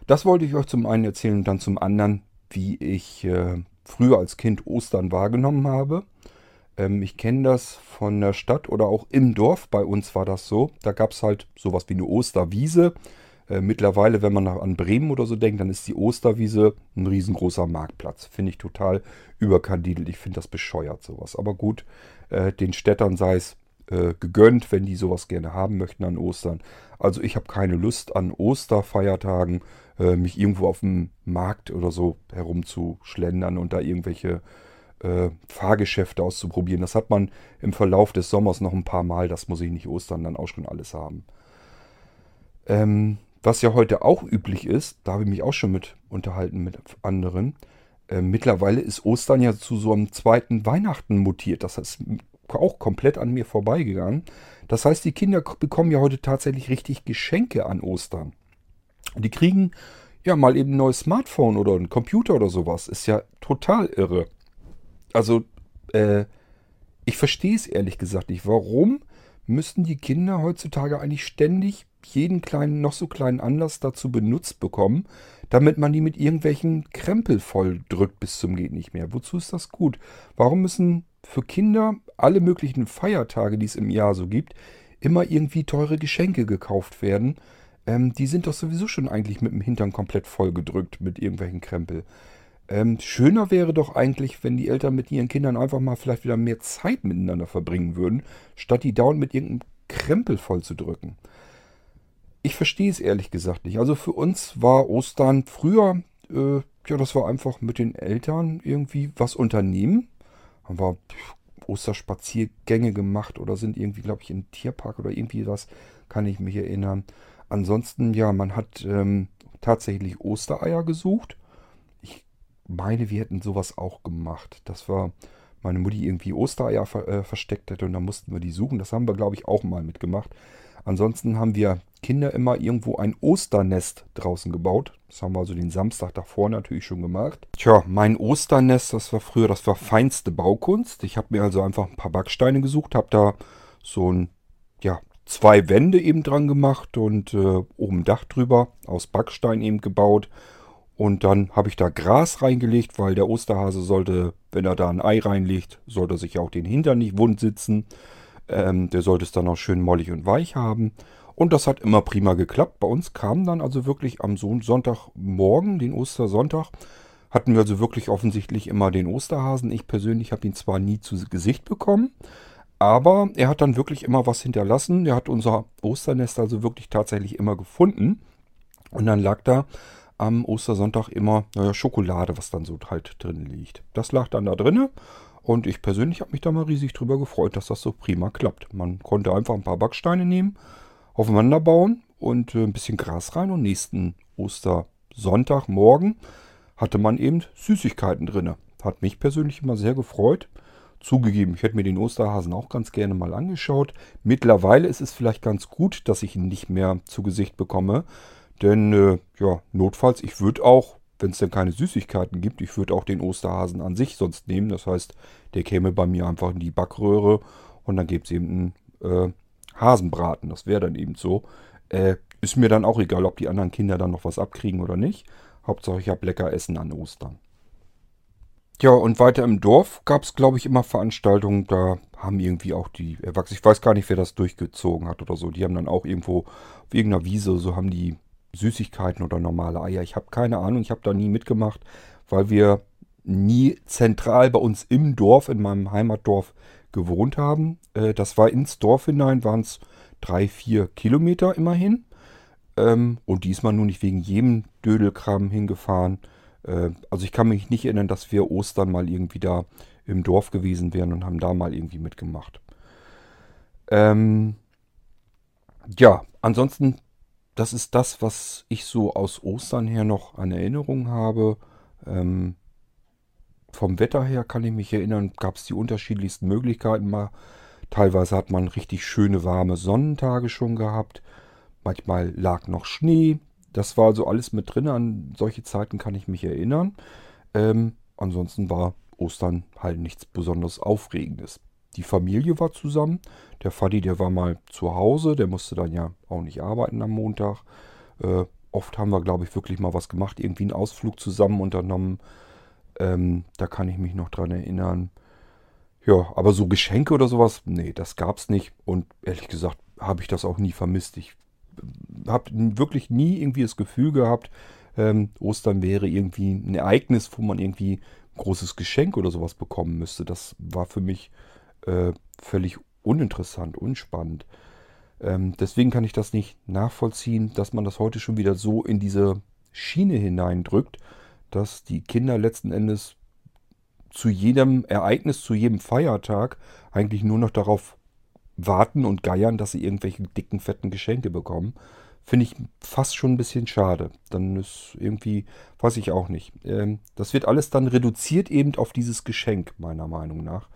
Speaker 1: Das wollte ich euch zum einen erzählen und dann zum anderen, wie ich äh, früher als Kind Ostern wahrgenommen habe. Ähm, ich kenne das von der Stadt oder auch im Dorf. Bei uns war das so. Da gab es halt sowas wie eine Osterwiese. Äh, mittlerweile, wenn man an Bremen oder so denkt, dann ist die Osterwiese ein riesengroßer Marktplatz. Finde ich total überkandidelt. Ich finde das bescheuert, sowas. Aber gut, äh, den Städtern sei es äh, gegönnt, wenn die sowas gerne haben möchten an Ostern. Also ich habe keine Lust an Osterfeiertagen, äh, mich irgendwo auf dem Markt oder so herumzuschlendern und da irgendwelche äh, Fahrgeschäfte auszuprobieren. Das hat man im Verlauf des Sommers noch ein paar Mal. Das muss ich nicht Ostern dann auch schon alles haben. Ähm, was ja heute auch üblich ist, da habe ich mich auch schon mit unterhalten mit anderen. Äh, mittlerweile ist Ostern ja zu so einem zweiten Weihnachten mutiert. Das ist auch komplett an mir vorbeigegangen. Das heißt, die Kinder bekommen ja heute tatsächlich richtig Geschenke an Ostern. Die kriegen ja mal eben ein neues Smartphone oder ein Computer oder sowas. Ist ja total irre. Also, äh, ich verstehe es ehrlich gesagt nicht. Warum müssten die Kinder heutzutage eigentlich ständig jeden kleinen, noch so kleinen Anlass dazu benutzt bekommen, damit man die mit irgendwelchen Krempel voll drückt bis zum geht nicht mehr. Wozu ist das gut? Warum müssen für Kinder alle möglichen Feiertage, die es im Jahr so gibt, immer irgendwie teure Geschenke gekauft werden? Ähm, die sind doch sowieso schon eigentlich mit dem Hintern komplett vollgedrückt mit irgendwelchen Krempel. Ähm, schöner wäre doch eigentlich, wenn die Eltern mit ihren Kindern einfach mal vielleicht wieder mehr Zeit miteinander verbringen würden, statt die dauernd mit irgendeinem Krempel voll zu drücken. Ich verstehe es ehrlich gesagt nicht. Also für uns war Ostern früher, äh, ja, das war einfach mit den Eltern irgendwie was unternehmen. Haben wir Osterspaziergänge gemacht oder sind irgendwie, glaube ich, in Tierpark oder irgendwie was, kann ich mich erinnern. Ansonsten, ja, man hat ähm, tatsächlich Ostereier gesucht. Meine, wir hätten sowas auch gemacht. Das war meine Mutti irgendwie Ostereier ver äh, versteckt hätte und dann mussten wir die suchen. Das haben wir, glaube ich, auch mal mitgemacht. Ansonsten haben wir Kinder immer irgendwo ein Osternest draußen gebaut. Das haben wir also den Samstag davor natürlich schon gemacht. Tja, mein Osternest, das war früher, das war feinste Baukunst. Ich habe mir also einfach ein paar Backsteine gesucht, habe da so ein, ja, zwei Wände eben dran gemacht und äh, oben Dach drüber aus Backstein eben gebaut. Und dann habe ich da Gras reingelegt, weil der Osterhase sollte, wenn er da ein Ei reinlegt, sollte sich auch den Hintern nicht wund sitzen. Ähm, der sollte es dann auch schön mollig und weich haben. Und das hat immer prima geklappt. Bei uns kam dann also wirklich am Sonntagmorgen, den Ostersonntag, hatten wir also wirklich offensichtlich immer den Osterhasen. Ich persönlich habe ihn zwar nie zu Gesicht bekommen, aber er hat dann wirklich immer was hinterlassen. Er hat unser Osternest also wirklich tatsächlich immer gefunden. Und dann lag da am Ostersonntag immer naja, Schokolade, was dann so halt drin liegt. Das lag dann da drinnen. Und ich persönlich habe mich da mal riesig drüber gefreut, dass das so prima klappt. Man konnte einfach ein paar Backsteine nehmen, aufeinander bauen und äh, ein bisschen Gras rein. Und nächsten Ostersonntagmorgen hatte man eben Süßigkeiten drin. Hat mich persönlich immer sehr gefreut. Zugegeben, ich hätte mir den Osterhasen auch ganz gerne mal angeschaut. Mittlerweile ist es vielleicht ganz gut, dass ich ihn nicht mehr zu Gesicht bekomme. Denn, äh, ja, notfalls, ich würde auch wenn es denn keine Süßigkeiten gibt, ich würde auch den Osterhasen an sich sonst nehmen. Das heißt, der käme bei mir einfach in die Backröhre und dann gibt es eben einen äh, Hasenbraten. Das wäre dann eben so. Äh, ist mir dann auch egal, ob die anderen Kinder dann noch was abkriegen oder nicht. Hauptsache ich habe lecker Essen an Ostern. Ja, und weiter im Dorf gab es, glaube ich, immer Veranstaltungen. Da haben irgendwie auch die Erwachsenen, ich weiß gar nicht, wer das durchgezogen hat oder so. Die haben dann auch irgendwo auf irgendeiner Wiese, so haben die Süßigkeiten oder normale Eier. Ich habe keine Ahnung, ich habe da nie mitgemacht, weil wir nie zentral bei uns im Dorf, in meinem Heimatdorf gewohnt haben. Äh, das war ins Dorf hinein, waren es drei, vier Kilometer immerhin. Ähm, und diesmal nur nicht wegen jedem Dödelkram hingefahren. Äh, also ich kann mich nicht erinnern, dass wir Ostern mal irgendwie da im Dorf gewesen wären und haben da mal irgendwie mitgemacht. Ähm, ja, ansonsten das ist das, was ich so aus Ostern her noch an Erinnerung habe. Ähm, vom Wetter her kann ich mich erinnern, gab es die unterschiedlichsten Möglichkeiten mal. Teilweise hat man richtig schöne warme Sonnentage schon gehabt. Manchmal lag noch Schnee. Das war also alles mit drin. An solche Zeiten kann ich mich erinnern. Ähm, ansonsten war Ostern halt nichts besonders Aufregendes. Die Familie war zusammen. Der Faddy, der war mal zu Hause, der musste dann ja auch nicht arbeiten am Montag. Äh, oft haben wir, glaube ich, wirklich mal was gemacht, irgendwie einen Ausflug zusammen unternommen. Ähm, da kann ich mich noch dran erinnern. Ja, aber so Geschenke oder sowas, nee, das gab's nicht. Und ehrlich gesagt habe ich das auch nie vermisst. Ich habe wirklich nie irgendwie das Gefühl gehabt, ähm, Ostern wäre irgendwie ein Ereignis, wo man irgendwie ein großes Geschenk oder sowas bekommen müsste. Das war für mich äh, völlig uninteressant, unspannend. Ähm, deswegen kann ich das nicht nachvollziehen, dass man das heute schon wieder so in diese Schiene hineindrückt, dass die Kinder letzten Endes zu jedem Ereignis, zu jedem Feiertag eigentlich nur noch darauf warten und geiern, dass sie irgendwelche dicken, fetten Geschenke bekommen. Finde ich fast schon ein bisschen schade. Dann ist irgendwie, weiß ich auch nicht. Ähm, das wird alles dann reduziert eben auf dieses Geschenk, meiner Meinung nach.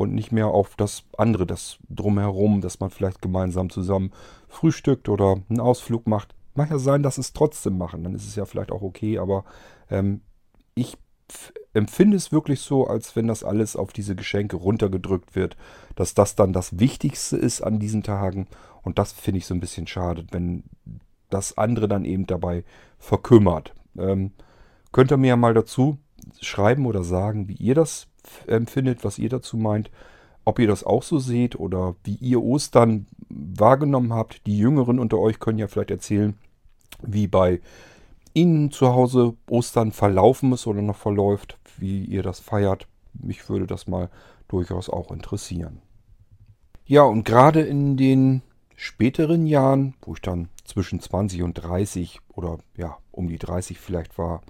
Speaker 1: Und nicht mehr auf das andere, das drumherum, dass man vielleicht gemeinsam zusammen frühstückt oder einen Ausflug macht. Mag ja sein, dass es trotzdem machen, dann ist es ja vielleicht auch okay, aber ähm, ich empfinde es wirklich so, als wenn das alles auf diese Geschenke runtergedrückt wird, dass das dann das Wichtigste ist an diesen Tagen. Und das finde ich so ein bisschen schade, wenn das andere dann eben dabei verkümmert. Ähm, könnt ihr mir ja mal dazu schreiben oder sagen, wie ihr das empfindet, was ihr dazu meint, ob ihr das auch so seht oder wie ihr Ostern wahrgenommen habt. Die Jüngeren unter euch können ja vielleicht erzählen, wie bei Ihnen zu Hause Ostern verlaufen ist oder noch verläuft, wie ihr das feiert. Mich würde das mal durchaus auch interessieren. Ja, und gerade in den späteren Jahren, wo ich dann zwischen 20 und 30 oder ja, um die 30 vielleicht war,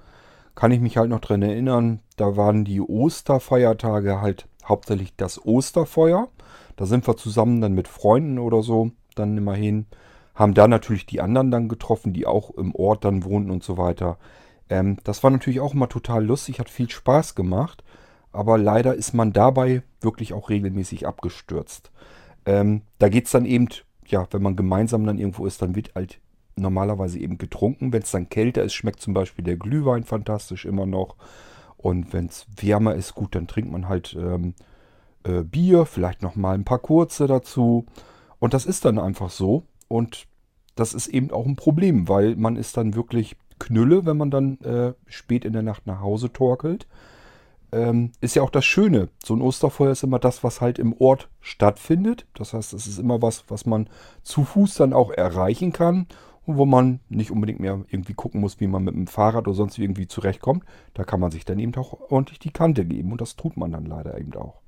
Speaker 1: kann ich mich halt noch dran erinnern, da waren die Osterfeiertage halt hauptsächlich das Osterfeuer. Da sind wir zusammen dann mit Freunden oder so dann immerhin haben da natürlich die anderen dann getroffen, die auch im Ort dann wohnten und so weiter. Ähm, das war natürlich auch immer total lustig, hat viel Spaß gemacht, aber leider ist man dabei wirklich auch regelmäßig abgestürzt. Ähm, da geht es dann eben, ja, wenn man gemeinsam dann irgendwo ist, dann wird halt normalerweise eben getrunken. Wenn es dann kälter ist, schmeckt zum Beispiel der Glühwein fantastisch immer noch. Und wenn es wärmer ist, gut, dann trinkt man halt ähm, äh, Bier, vielleicht nochmal ein paar kurze dazu. Und das ist dann einfach so. Und das ist eben auch ein Problem, weil man ist dann wirklich Knülle, wenn man dann äh, spät in der Nacht nach Hause torkelt. Ähm, ist ja auch das Schöne. So ein Osterfeuer ist immer das, was halt im Ort stattfindet. Das heißt, es ist immer was, was man zu Fuß dann auch erreichen kann wo man nicht unbedingt mehr irgendwie gucken muss, wie man mit dem Fahrrad oder sonst irgendwie zurechtkommt. Da kann man sich dann eben auch ordentlich die Kante geben und das tut man dann leider eben auch.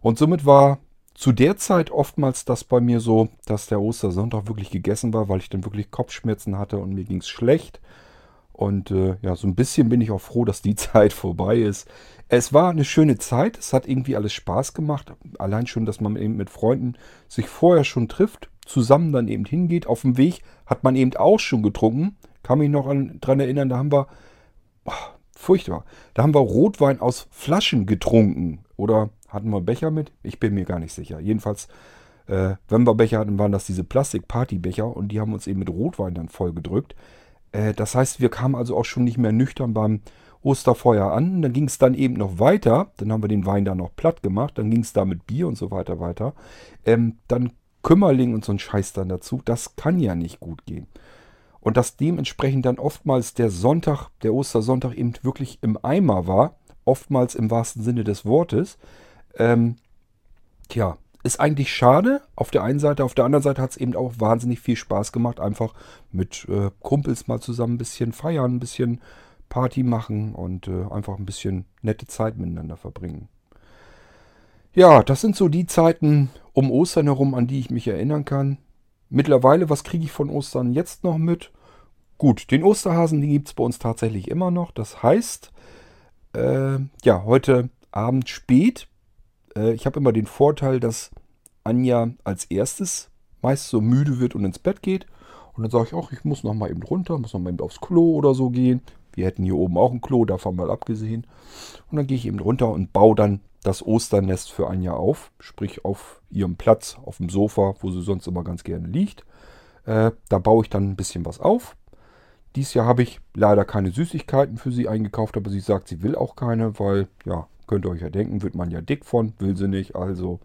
Speaker 1: Und somit war zu der Zeit oftmals das bei mir so, dass der Ostersonntag wirklich gegessen war, weil ich dann wirklich Kopfschmerzen hatte und mir ging es schlecht. Und äh, ja, so ein bisschen bin ich auch froh, dass die *laughs* Zeit vorbei ist. Es war eine schöne Zeit, es hat irgendwie alles Spaß gemacht. Allein schon, dass man eben mit Freunden sich vorher schon trifft, zusammen dann eben hingeht. Auf dem Weg hat man eben auch schon getrunken. Kann mich noch an, dran erinnern, da haben wir, oh, furchtbar, da haben wir Rotwein aus Flaschen getrunken. Oder hatten wir Becher mit? Ich bin mir gar nicht sicher. Jedenfalls, äh, wenn wir Becher hatten, waren das diese Plastik-Partybecher und die haben uns eben mit Rotwein dann vollgedrückt. Äh, das heißt, wir kamen also auch schon nicht mehr nüchtern beim Osterfeuer an. Dann ging es dann eben noch weiter. Dann haben wir den Wein da noch platt gemacht. Dann ging es da mit Bier und so weiter weiter. Ähm, dann Kümmerling und so ein Scheiß dann dazu. Das kann ja nicht gut gehen. Und dass dementsprechend dann oftmals der Sonntag, der Ostersonntag eben wirklich im Eimer war, oftmals im wahrsten Sinne des Wortes, ähm, tja, ist eigentlich schade auf der einen Seite. Auf der anderen Seite hat es eben auch wahnsinnig viel Spaß gemacht, einfach mit äh, Kumpels mal zusammen ein bisschen feiern, ein bisschen Party machen und äh, einfach ein bisschen nette Zeit miteinander verbringen. Ja, das sind so die Zeiten um Ostern herum, an die ich mich erinnern kann. Mittlerweile, was kriege ich von Ostern jetzt noch mit? Gut, den Osterhasen, den gibt es bei uns tatsächlich immer noch. Das heißt, äh, ja, heute Abend spät äh, ich habe immer den Vorteil, dass Anja als erstes meist so müde wird und ins Bett geht. Und dann sage ich auch, ich muss noch mal eben runter, muss noch mal eben aufs Klo oder so gehen. Wir hätten hier oben auch ein Klo, davon mal abgesehen. Und dann gehe ich eben runter und baue dann das Osternest für Anja auf. Sprich auf ihrem Platz, auf dem Sofa, wo sie sonst immer ganz gerne liegt. Äh, da baue ich dann ein bisschen was auf. Dies Jahr habe ich leider keine Süßigkeiten für sie eingekauft, aber sie sagt, sie will auch keine, weil ja, Könnt ihr euch ja denken, wird man ja dick von, will sie nicht. Also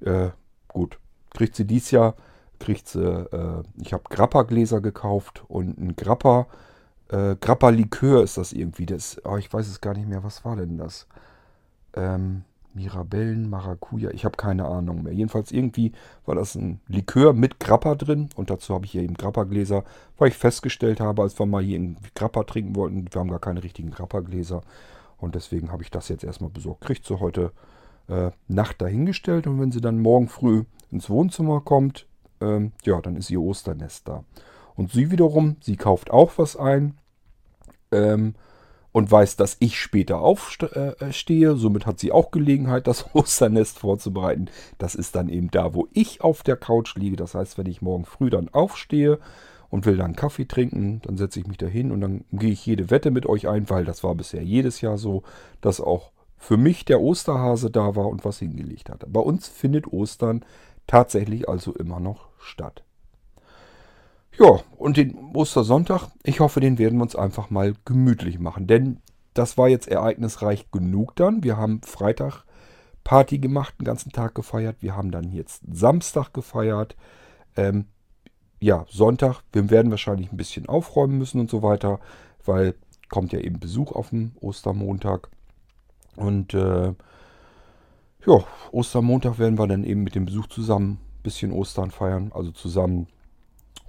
Speaker 1: äh, gut, kriegt sie dies Jahr, kriegt sie, äh, ich habe Grappa-Gläser gekauft und ein Grappa, äh, Grappa-Likör ist das irgendwie. Das, oh, ich weiß es gar nicht mehr, was war denn das? Ähm, Mirabellen, Maracuja, ich habe keine Ahnung mehr. Jedenfalls irgendwie war das ein Likör mit Grappa drin und dazu habe ich hier eben Grappa-Gläser, weil ich festgestellt habe, als wir mal hier irgendwie Grappa trinken wollten, wir haben gar keine richtigen Grappa-Gläser und deswegen habe ich das jetzt erstmal besorgt. Kriegt sie heute äh, Nacht dahingestellt und wenn sie dann morgen früh ins Wohnzimmer kommt, ähm, ja, dann ist ihr Osternest da. Und sie wiederum, sie kauft auch was ein. Ähm, und weiß, dass ich später aufstehe. Somit hat sie auch Gelegenheit, *laughs* das Osternest vorzubereiten. Das ist dann eben da, wo ich auf der Couch liege. Das heißt, wenn ich morgen früh dann aufstehe und will dann Kaffee trinken, dann setze ich mich da hin und dann gehe ich jede Wette mit euch ein, weil das war bisher jedes Jahr so, dass auch für mich der Osterhase da war und was hingelegt hat. Bei uns findet Ostern tatsächlich also immer noch statt. Ja, und den Ostersonntag, ich hoffe, den werden wir uns einfach mal gemütlich machen. Denn das war jetzt ereignisreich genug dann. Wir haben Freitag Party gemacht, den ganzen Tag gefeiert. Wir haben dann jetzt Samstag gefeiert. Ähm, ja, Sonntag, wir werden wahrscheinlich ein bisschen aufräumen müssen und so weiter, weil kommt ja eben Besuch auf dem Ostermontag. Und äh, ja, Ostermontag werden wir dann eben mit dem Besuch zusammen ein bisschen Ostern feiern, also zusammen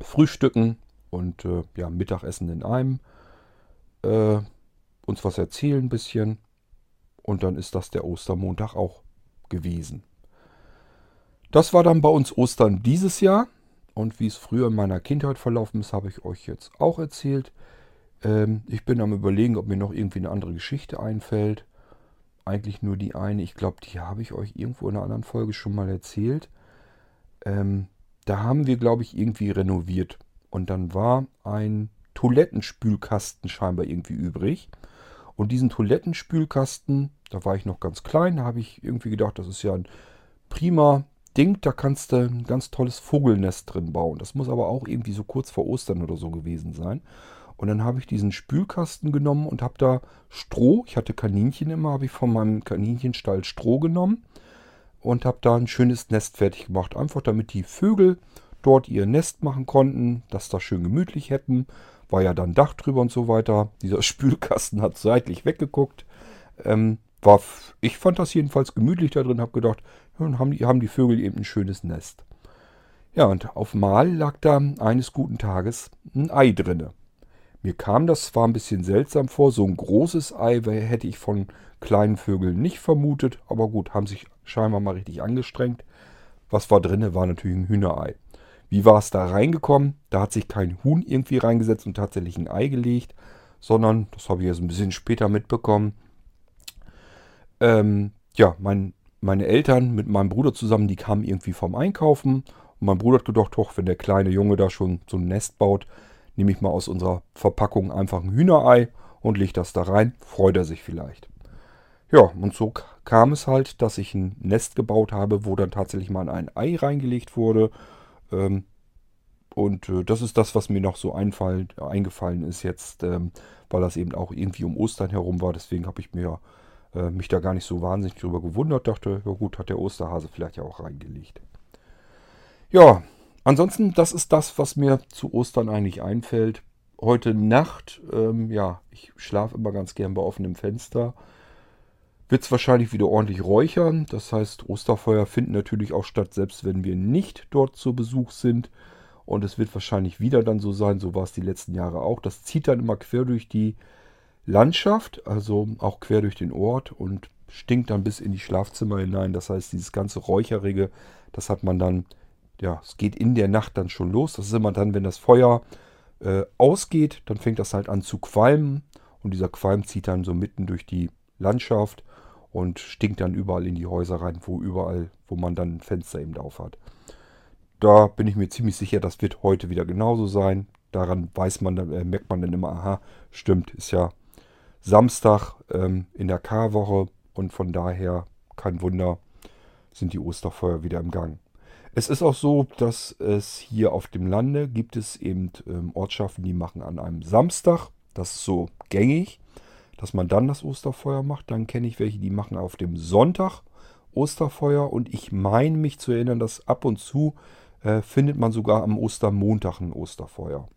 Speaker 1: frühstücken und äh, ja, Mittagessen in einem. Äh, uns was erzählen ein bisschen. Und dann ist das der Ostermontag auch gewesen. Das war dann bei uns Ostern dieses Jahr. Und wie es früher in meiner Kindheit verlaufen ist, habe ich euch jetzt auch erzählt. Ähm, ich bin am überlegen, ob mir noch irgendwie eine andere Geschichte einfällt. Eigentlich nur die eine. Ich glaube, die habe ich euch irgendwo in einer anderen Folge schon mal erzählt. Ähm, da haben wir, glaube ich, irgendwie renoviert. Und dann war ein Toilettenspülkasten scheinbar irgendwie übrig. Und diesen Toilettenspülkasten, da war ich noch ganz klein, da habe ich irgendwie gedacht, das ist ja ein prima Ding, da kannst du ein ganz tolles Vogelnest drin bauen. Das muss aber auch irgendwie so kurz vor Ostern oder so gewesen sein. Und dann habe ich diesen Spülkasten genommen und habe da Stroh, ich hatte Kaninchen immer, habe ich von meinem Kaninchenstall Stroh genommen und habe da ein schönes Nest fertig gemacht. Einfach damit die Vögel dort ihr Nest machen konnten, das da schön gemütlich hätten. War ja dann Dach drüber und so weiter. Dieser *laughs* Spülkasten hat seitlich weggeguckt. Ähm, war, ich fand das jedenfalls gemütlich da drin, habe gedacht, dann haben die, haben die Vögel eben ein schönes Nest. Ja, und auf Mal lag da eines guten Tages ein Ei drinne. Mir kam das zwar ein bisschen seltsam vor, so ein großes Ei hätte ich von kleinen Vögeln nicht vermutet, aber gut, haben sich scheinbar mal richtig angestrengt. Was war drinne, war natürlich ein Hühnerei. Wie war es da reingekommen? Da hat sich kein Huhn irgendwie reingesetzt und tatsächlich ein Ei gelegt, sondern, das habe ich jetzt ein bisschen später mitbekommen, ähm, ja, mein, meine Eltern mit meinem Bruder zusammen, die kamen irgendwie vom Einkaufen und mein Bruder hat gedacht, doch, wenn der kleine Junge da schon so ein Nest baut, nehme ich mal aus unserer Verpackung einfach ein Hühnerei und lege das da rein. Freut er sich vielleicht. Ja, und so kam es halt, dass ich ein Nest gebaut habe, wo dann tatsächlich mal ein Ei reingelegt wurde. Ähm, und äh, das ist das, was mir noch so einfall, eingefallen ist jetzt, ähm, weil das eben auch irgendwie um Ostern herum war. Deswegen habe ich mir äh, mich da gar nicht so wahnsinnig drüber gewundert. Dachte, ja gut, hat der Osterhase vielleicht ja auch reingelegt. Ja, Ansonsten, das ist das, was mir zu Ostern eigentlich einfällt. Heute Nacht, ähm, ja, ich schlafe immer ganz gern bei offenem Fenster. Wird es wahrscheinlich wieder ordentlich räuchern. Das heißt, Osterfeuer finden natürlich auch statt, selbst wenn wir nicht dort zu Besuch sind. Und es wird wahrscheinlich wieder dann so sein, so war es die letzten Jahre auch. Das zieht dann immer quer durch die Landschaft, also auch quer durch den Ort und stinkt dann bis in die Schlafzimmer hinein. Das heißt, dieses ganze Räucherige, das hat man dann ja, es geht in der Nacht dann schon los. Das ist immer dann, wenn das Feuer äh, ausgeht, dann fängt das halt an zu qualmen. Und dieser Qualm zieht dann so mitten durch die Landschaft und stinkt dann überall in die Häuser rein, wo überall, wo man dann ein Fenster eben drauf hat. Da bin ich mir ziemlich sicher, das wird heute wieder genauso sein. Daran weiß man, äh, merkt man dann immer, aha, stimmt, ist ja Samstag ähm, in der Karwoche und von daher kein Wunder, sind die Osterfeuer wieder im Gang. Es ist auch so, dass es hier auf dem Lande gibt es eben ähm, Ortschaften, die machen an einem Samstag, das ist so gängig, dass man dann das Osterfeuer macht. Dann kenne ich welche, die machen auf dem Sonntag Osterfeuer. Und ich meine mich zu erinnern, dass ab und zu äh, findet man sogar am Ostermontag ein Osterfeuer.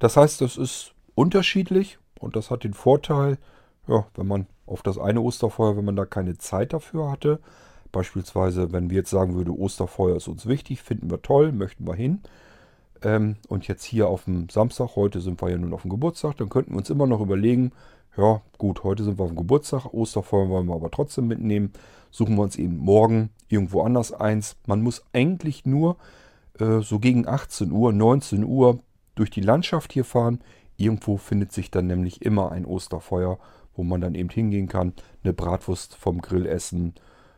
Speaker 1: Das heißt, das ist unterschiedlich und das hat den Vorteil, ja, wenn man auf das eine Osterfeuer, wenn man da keine Zeit dafür hatte, beispielsweise, wenn wir jetzt sagen würde, Osterfeuer ist uns wichtig, finden wir toll, möchten wir hin, ähm, und jetzt hier auf dem Samstag, heute sind wir ja nun auf dem Geburtstag, dann könnten wir uns immer noch überlegen, ja gut, heute sind wir auf dem Geburtstag, Osterfeuer wollen wir aber trotzdem mitnehmen, suchen wir uns eben morgen irgendwo anders eins. Man muss eigentlich nur äh, so gegen 18 Uhr, 19 Uhr durch die Landschaft hier fahren. Irgendwo findet sich dann nämlich immer ein Osterfeuer, wo man dann eben hingehen kann, eine Bratwurst vom Grill essen,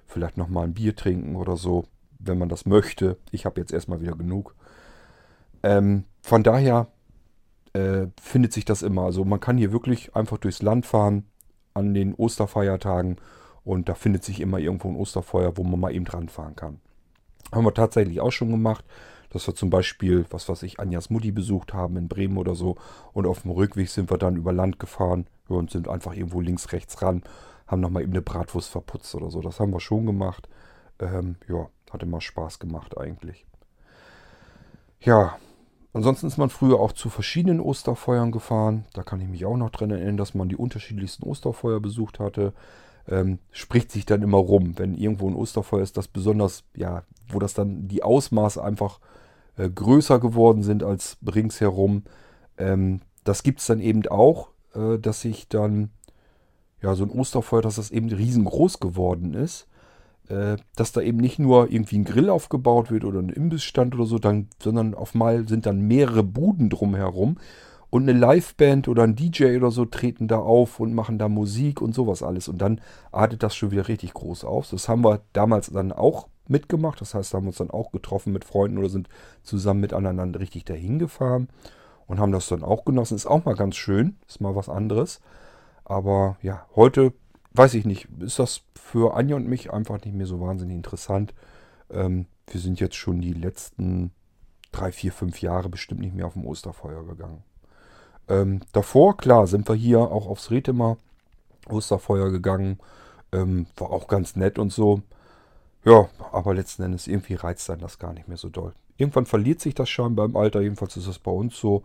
Speaker 1: vielleicht nochmal ein Bier trinken oder so, wenn man das möchte. Ich habe jetzt erstmal wieder genug. Ähm, von daher äh, findet sich das immer. Also man kann hier wirklich einfach durchs Land fahren an den Osterfeiertagen und da findet sich immer irgendwo ein Osterfeuer, wo man mal eben dran fahren kann. Haben wir tatsächlich auch schon gemacht, dass wir zum Beispiel, was weiß ich, Anjas Mutti besucht haben in Bremen oder so und auf dem Rückweg sind wir dann über Land gefahren und sind einfach irgendwo links, rechts ran, haben nochmal eben eine Bratwurst verputzt oder so. Das haben wir schon gemacht. Ähm, ja, hat immer Spaß gemacht eigentlich. Ja, Ansonsten ist man früher auch zu verschiedenen Osterfeuern gefahren. Da kann ich mich auch noch dran erinnern, dass man die unterschiedlichsten Osterfeuer besucht hatte. Ähm, spricht sich dann immer rum, wenn irgendwo ein Osterfeuer ist, das besonders, ja, wo das dann die Ausmaße einfach äh, größer geworden sind als ringsherum. Ähm, das gibt es dann eben auch, äh, dass sich dann, ja, so ein Osterfeuer, dass das eben riesengroß geworden ist. Äh, dass da eben nicht nur irgendwie ein Grill aufgebaut wird oder ein Imbissstand oder so, dann, sondern auf mal sind dann mehrere Buden drumherum und eine Liveband oder ein DJ oder so treten da auf und machen da Musik und sowas alles. Und dann artet das schon wieder richtig groß aus. Das haben wir damals dann auch mitgemacht. Das heißt, da haben wir uns dann auch getroffen mit Freunden oder sind zusammen mit anderen richtig dahin gefahren und haben das dann auch genossen. Ist auch mal ganz schön. Ist mal was anderes. Aber ja, heute weiß ich nicht, ist das für Anja und mich einfach nicht mehr so wahnsinnig interessant. Ähm, wir sind jetzt schon die letzten drei, vier, fünf Jahre bestimmt nicht mehr auf dem Osterfeuer gegangen. Ähm, davor, klar, sind wir hier auch aufs Retemer Osterfeuer gegangen. Ähm, war auch ganz nett und so. Ja, aber letzten Endes irgendwie reizt dann das gar nicht mehr so doll. Irgendwann verliert sich das scheinbar im Alter, jedenfalls ist das bei uns so.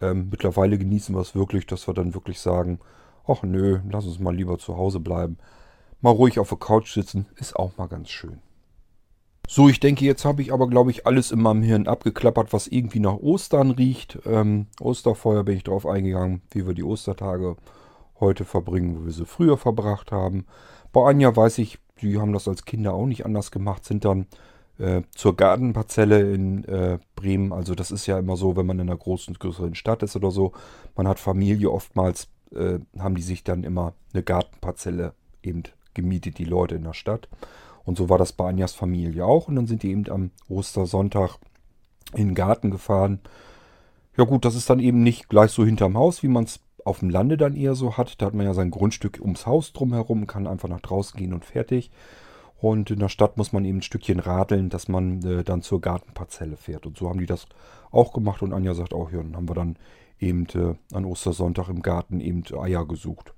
Speaker 1: Ähm, mittlerweile genießen wir es wirklich, dass wir dann wirklich sagen, ach nö, lass uns mal lieber zu Hause bleiben. Mal ruhig auf der Couch sitzen, ist auch mal ganz schön. So, ich denke, jetzt habe ich aber, glaube ich, alles in meinem Hirn abgeklappert, was irgendwie nach Ostern riecht. Ähm, Osterfeuer bin ich drauf eingegangen, wie wir die Ostertage heute verbringen, wo wir sie früher verbracht haben. Bei Anja weiß ich, die haben das als Kinder auch nicht anders gemacht, sind dann äh, zur Gartenparzelle in äh, Bremen. Also das ist ja immer so, wenn man in einer großen, größeren Stadt ist oder so. Man hat Familie oftmals äh, haben die sich dann immer eine Gartenparzelle eben gemietet, die Leute in der Stadt. Und so war das bei Anjas Familie auch. Und dann sind die eben am Ostersonntag in den Garten gefahren. Ja gut, das ist dann eben nicht gleich so hinterm Haus, wie man es auf dem Lande dann eher so hat. Da hat man ja sein Grundstück ums Haus drumherum, kann einfach nach draußen gehen und fertig. Und in der Stadt muss man eben ein Stückchen radeln, dass man äh, dann zur Gartenparzelle fährt. Und so haben die das auch gemacht. Und Anja sagt auch, ja, dann haben wir dann eben äh, an Ostersonntag im Garten eben Eier gesucht.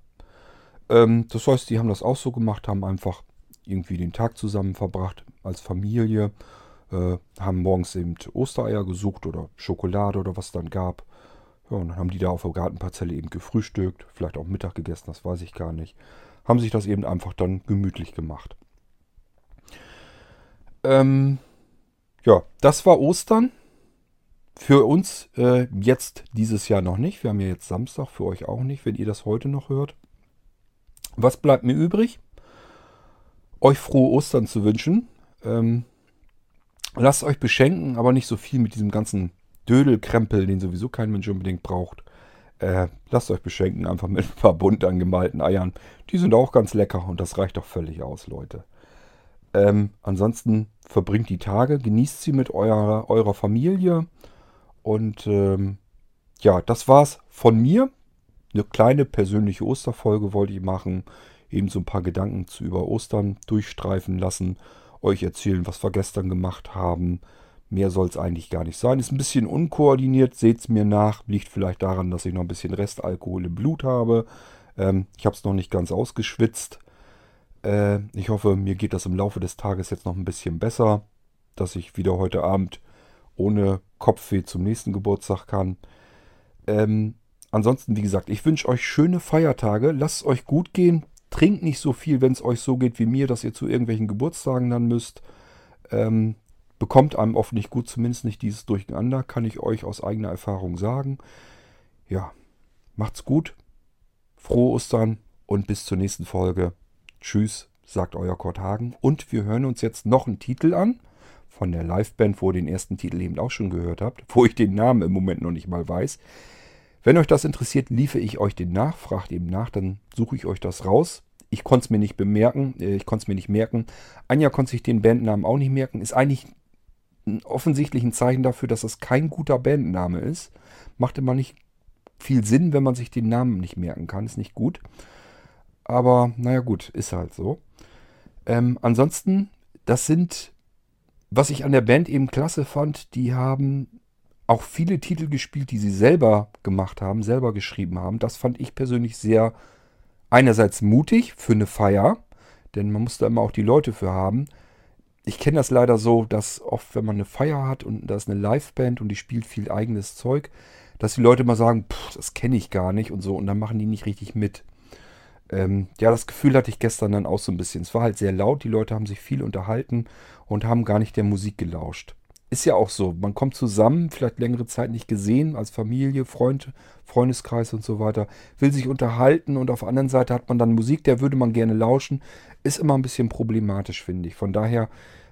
Speaker 1: Ähm, das heißt, die haben das auch so gemacht, haben einfach irgendwie den Tag zusammen verbracht als Familie, äh, haben morgens eben Ostereier gesucht oder Schokolade oder was dann gab. Ja, und dann haben die da auf der Gartenparzelle eben gefrühstückt, vielleicht auch Mittag gegessen, das weiß ich gar nicht. Haben sich das eben einfach dann gemütlich gemacht. Ähm, ja, das war Ostern. Für uns äh, jetzt dieses Jahr noch nicht. Wir haben ja jetzt Samstag, für euch auch nicht, wenn ihr das heute noch hört. Was bleibt mir übrig? Euch frohe Ostern zu wünschen. Ähm, lasst euch beschenken, aber nicht so viel mit diesem ganzen Dödelkrempel, den sowieso kein Mensch unbedingt braucht. Äh, lasst euch beschenken, einfach mit ein paar bunt angemalten Eiern. Die sind auch ganz lecker und das reicht doch völlig aus, Leute. Ähm, ansonsten verbringt die Tage, genießt sie mit eurer, eurer Familie. Und ähm, ja, das war's von mir. Eine kleine persönliche Osterfolge wollte ich machen. Eben so ein paar Gedanken zu über Ostern durchstreifen lassen. Euch erzählen, was wir gestern gemacht haben. Mehr soll es eigentlich gar nicht sein. Ist ein bisschen unkoordiniert, seht's mir nach. Liegt vielleicht daran, dass ich noch ein bisschen Restalkohol im Blut habe. Ähm, ich habe es noch nicht ganz ausgeschwitzt. Äh, ich hoffe, mir geht das im Laufe des Tages jetzt noch ein bisschen besser, dass ich wieder heute Abend ohne Kopfweh zum nächsten Geburtstag kann. Ähm, ansonsten, wie gesagt, ich wünsche euch schöne Feiertage. Lasst es euch gut gehen. Trinkt nicht so viel, wenn es euch so geht wie mir, dass ihr zu irgendwelchen Geburtstagen dann müsst. Ähm, bekommt einem oft nicht gut, zumindest nicht dieses Durcheinander, kann ich euch aus eigener Erfahrung sagen. Ja, macht's gut. Frohe Ostern und bis zur nächsten Folge. Tschüss, sagt euer Kurt Hagen. Und wir hören uns jetzt noch einen Titel an von der Liveband, wo ihr den ersten Titel eben auch schon gehört habt, wo ich den Namen im Moment noch nicht mal weiß. Wenn euch das interessiert, liefere ich euch den nach, fragt eben nach, dann suche ich euch das raus. Ich konnte es mir nicht bemerken, äh, ich konnte es mir nicht merken. Anja konnte sich den Bandnamen auch nicht merken. Ist eigentlich ein offensichtlich Zeichen dafür, dass es kein guter Bandname ist. Macht immer nicht viel Sinn, wenn man sich den Namen nicht merken kann. Ist nicht gut. Aber naja gut, ist halt so. Ähm, ansonsten, das sind, was ich an der Band eben klasse fand, die haben auch viele Titel gespielt, die sie selber gemacht haben, selber geschrieben haben. Das fand ich persönlich sehr einerseits mutig für eine Feier, denn man muss da immer auch die Leute für haben. Ich kenne das leider so, dass oft, wenn man eine Feier hat und da ist eine Liveband und die spielt viel eigenes Zeug, dass die Leute immer sagen, das kenne ich gar nicht und so und dann machen die nicht richtig mit. Ähm, ja, das Gefühl hatte ich gestern dann auch so ein bisschen. Es war halt sehr laut, die Leute haben sich viel unterhalten und haben gar nicht der Musik gelauscht. Ist ja auch so, man kommt zusammen, vielleicht längere Zeit nicht gesehen, als Familie, Freund, Freundeskreis und so weiter, will sich unterhalten und auf der anderen Seite hat man dann Musik, der würde man gerne lauschen. Ist immer ein bisschen problematisch, finde ich. Von daher,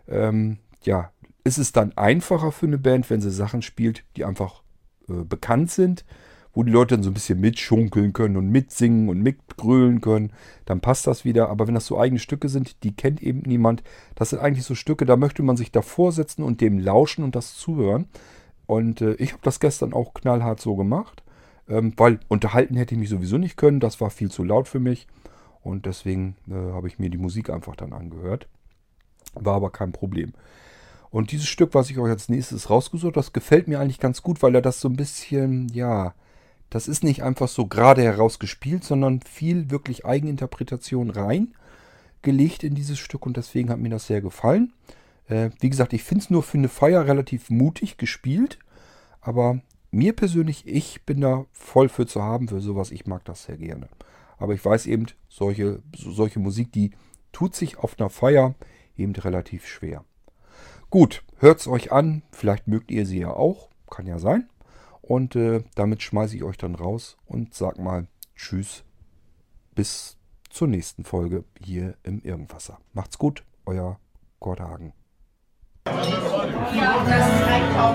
Speaker 1: ähm, ja, ist es dann einfacher für eine Band, wenn sie Sachen spielt, die einfach äh, bekannt sind wo die Leute dann so ein bisschen mitschunkeln können und mitsingen und mitgrölen können, dann passt das wieder. Aber wenn das so eigene Stücke sind, die kennt eben niemand, das sind eigentlich so Stücke, da möchte man sich davor setzen und dem lauschen und das zuhören. Und äh, ich habe das gestern auch knallhart so gemacht, ähm, weil unterhalten hätte ich mich sowieso nicht können, das war viel zu laut für mich. Und deswegen äh, habe ich mir die Musik einfach dann angehört. War aber kein Problem. Und dieses Stück, was ich euch als nächstes rausgesucht habe, das gefällt mir eigentlich ganz gut, weil er das so ein bisschen, ja, das ist nicht einfach so gerade heraus gespielt, sondern viel wirklich Eigeninterpretation rein gelegt in dieses Stück und deswegen hat mir das sehr gefallen. Äh, wie gesagt, ich finde es nur für eine Feier relativ mutig gespielt, aber mir persönlich, ich bin da voll für zu haben, für sowas, ich mag das sehr gerne. Aber ich weiß eben, solche, solche Musik, die tut sich auf einer Feier eben relativ schwer. Gut, hört es euch an, vielleicht mögt ihr sie ja auch, kann ja sein. Und äh, damit schmeiße ich euch dann raus und sag mal Tschüss. Bis zur nächsten Folge hier im Irgendwasser. Macht's gut, euer Gord Hagen.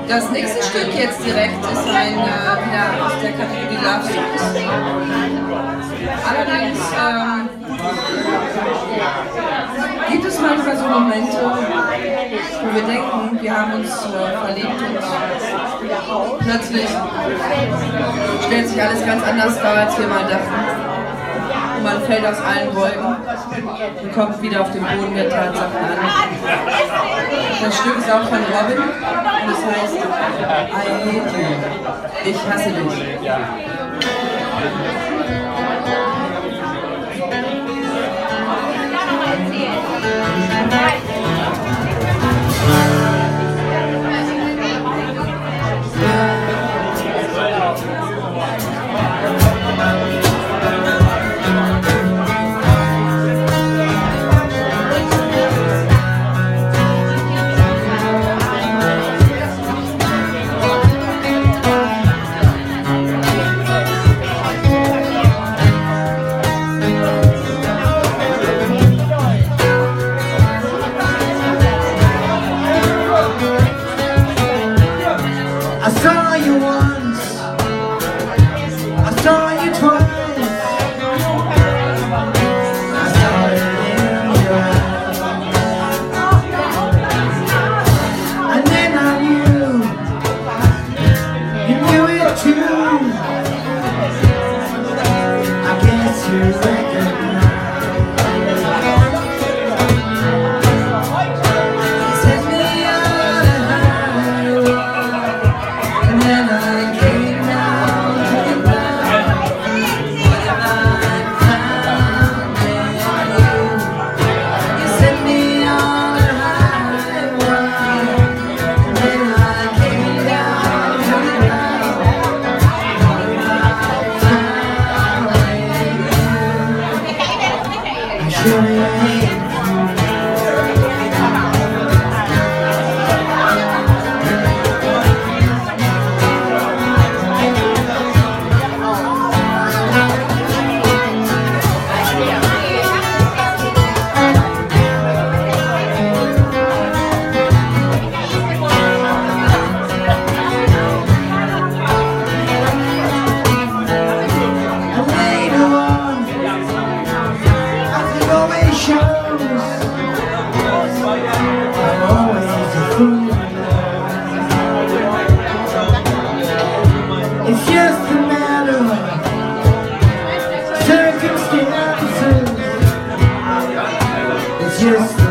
Speaker 2: Das, nächste Stück jetzt direkt ist ein äh, wieder aus der Kategorie Love Songs. Allerdings ähm, gibt es manchmal so Momente, und wir denken, wir haben uns äh, verliebt und plötzlich stellt sich alles ganz anders dar, als wir mal dachten. Und man fällt aus allen Wolken und kommt wieder auf den Boden der Tatsachen an. Das Stück ist auch von Robin und es heißt I hate you. Ich hasse dich.
Speaker 1: just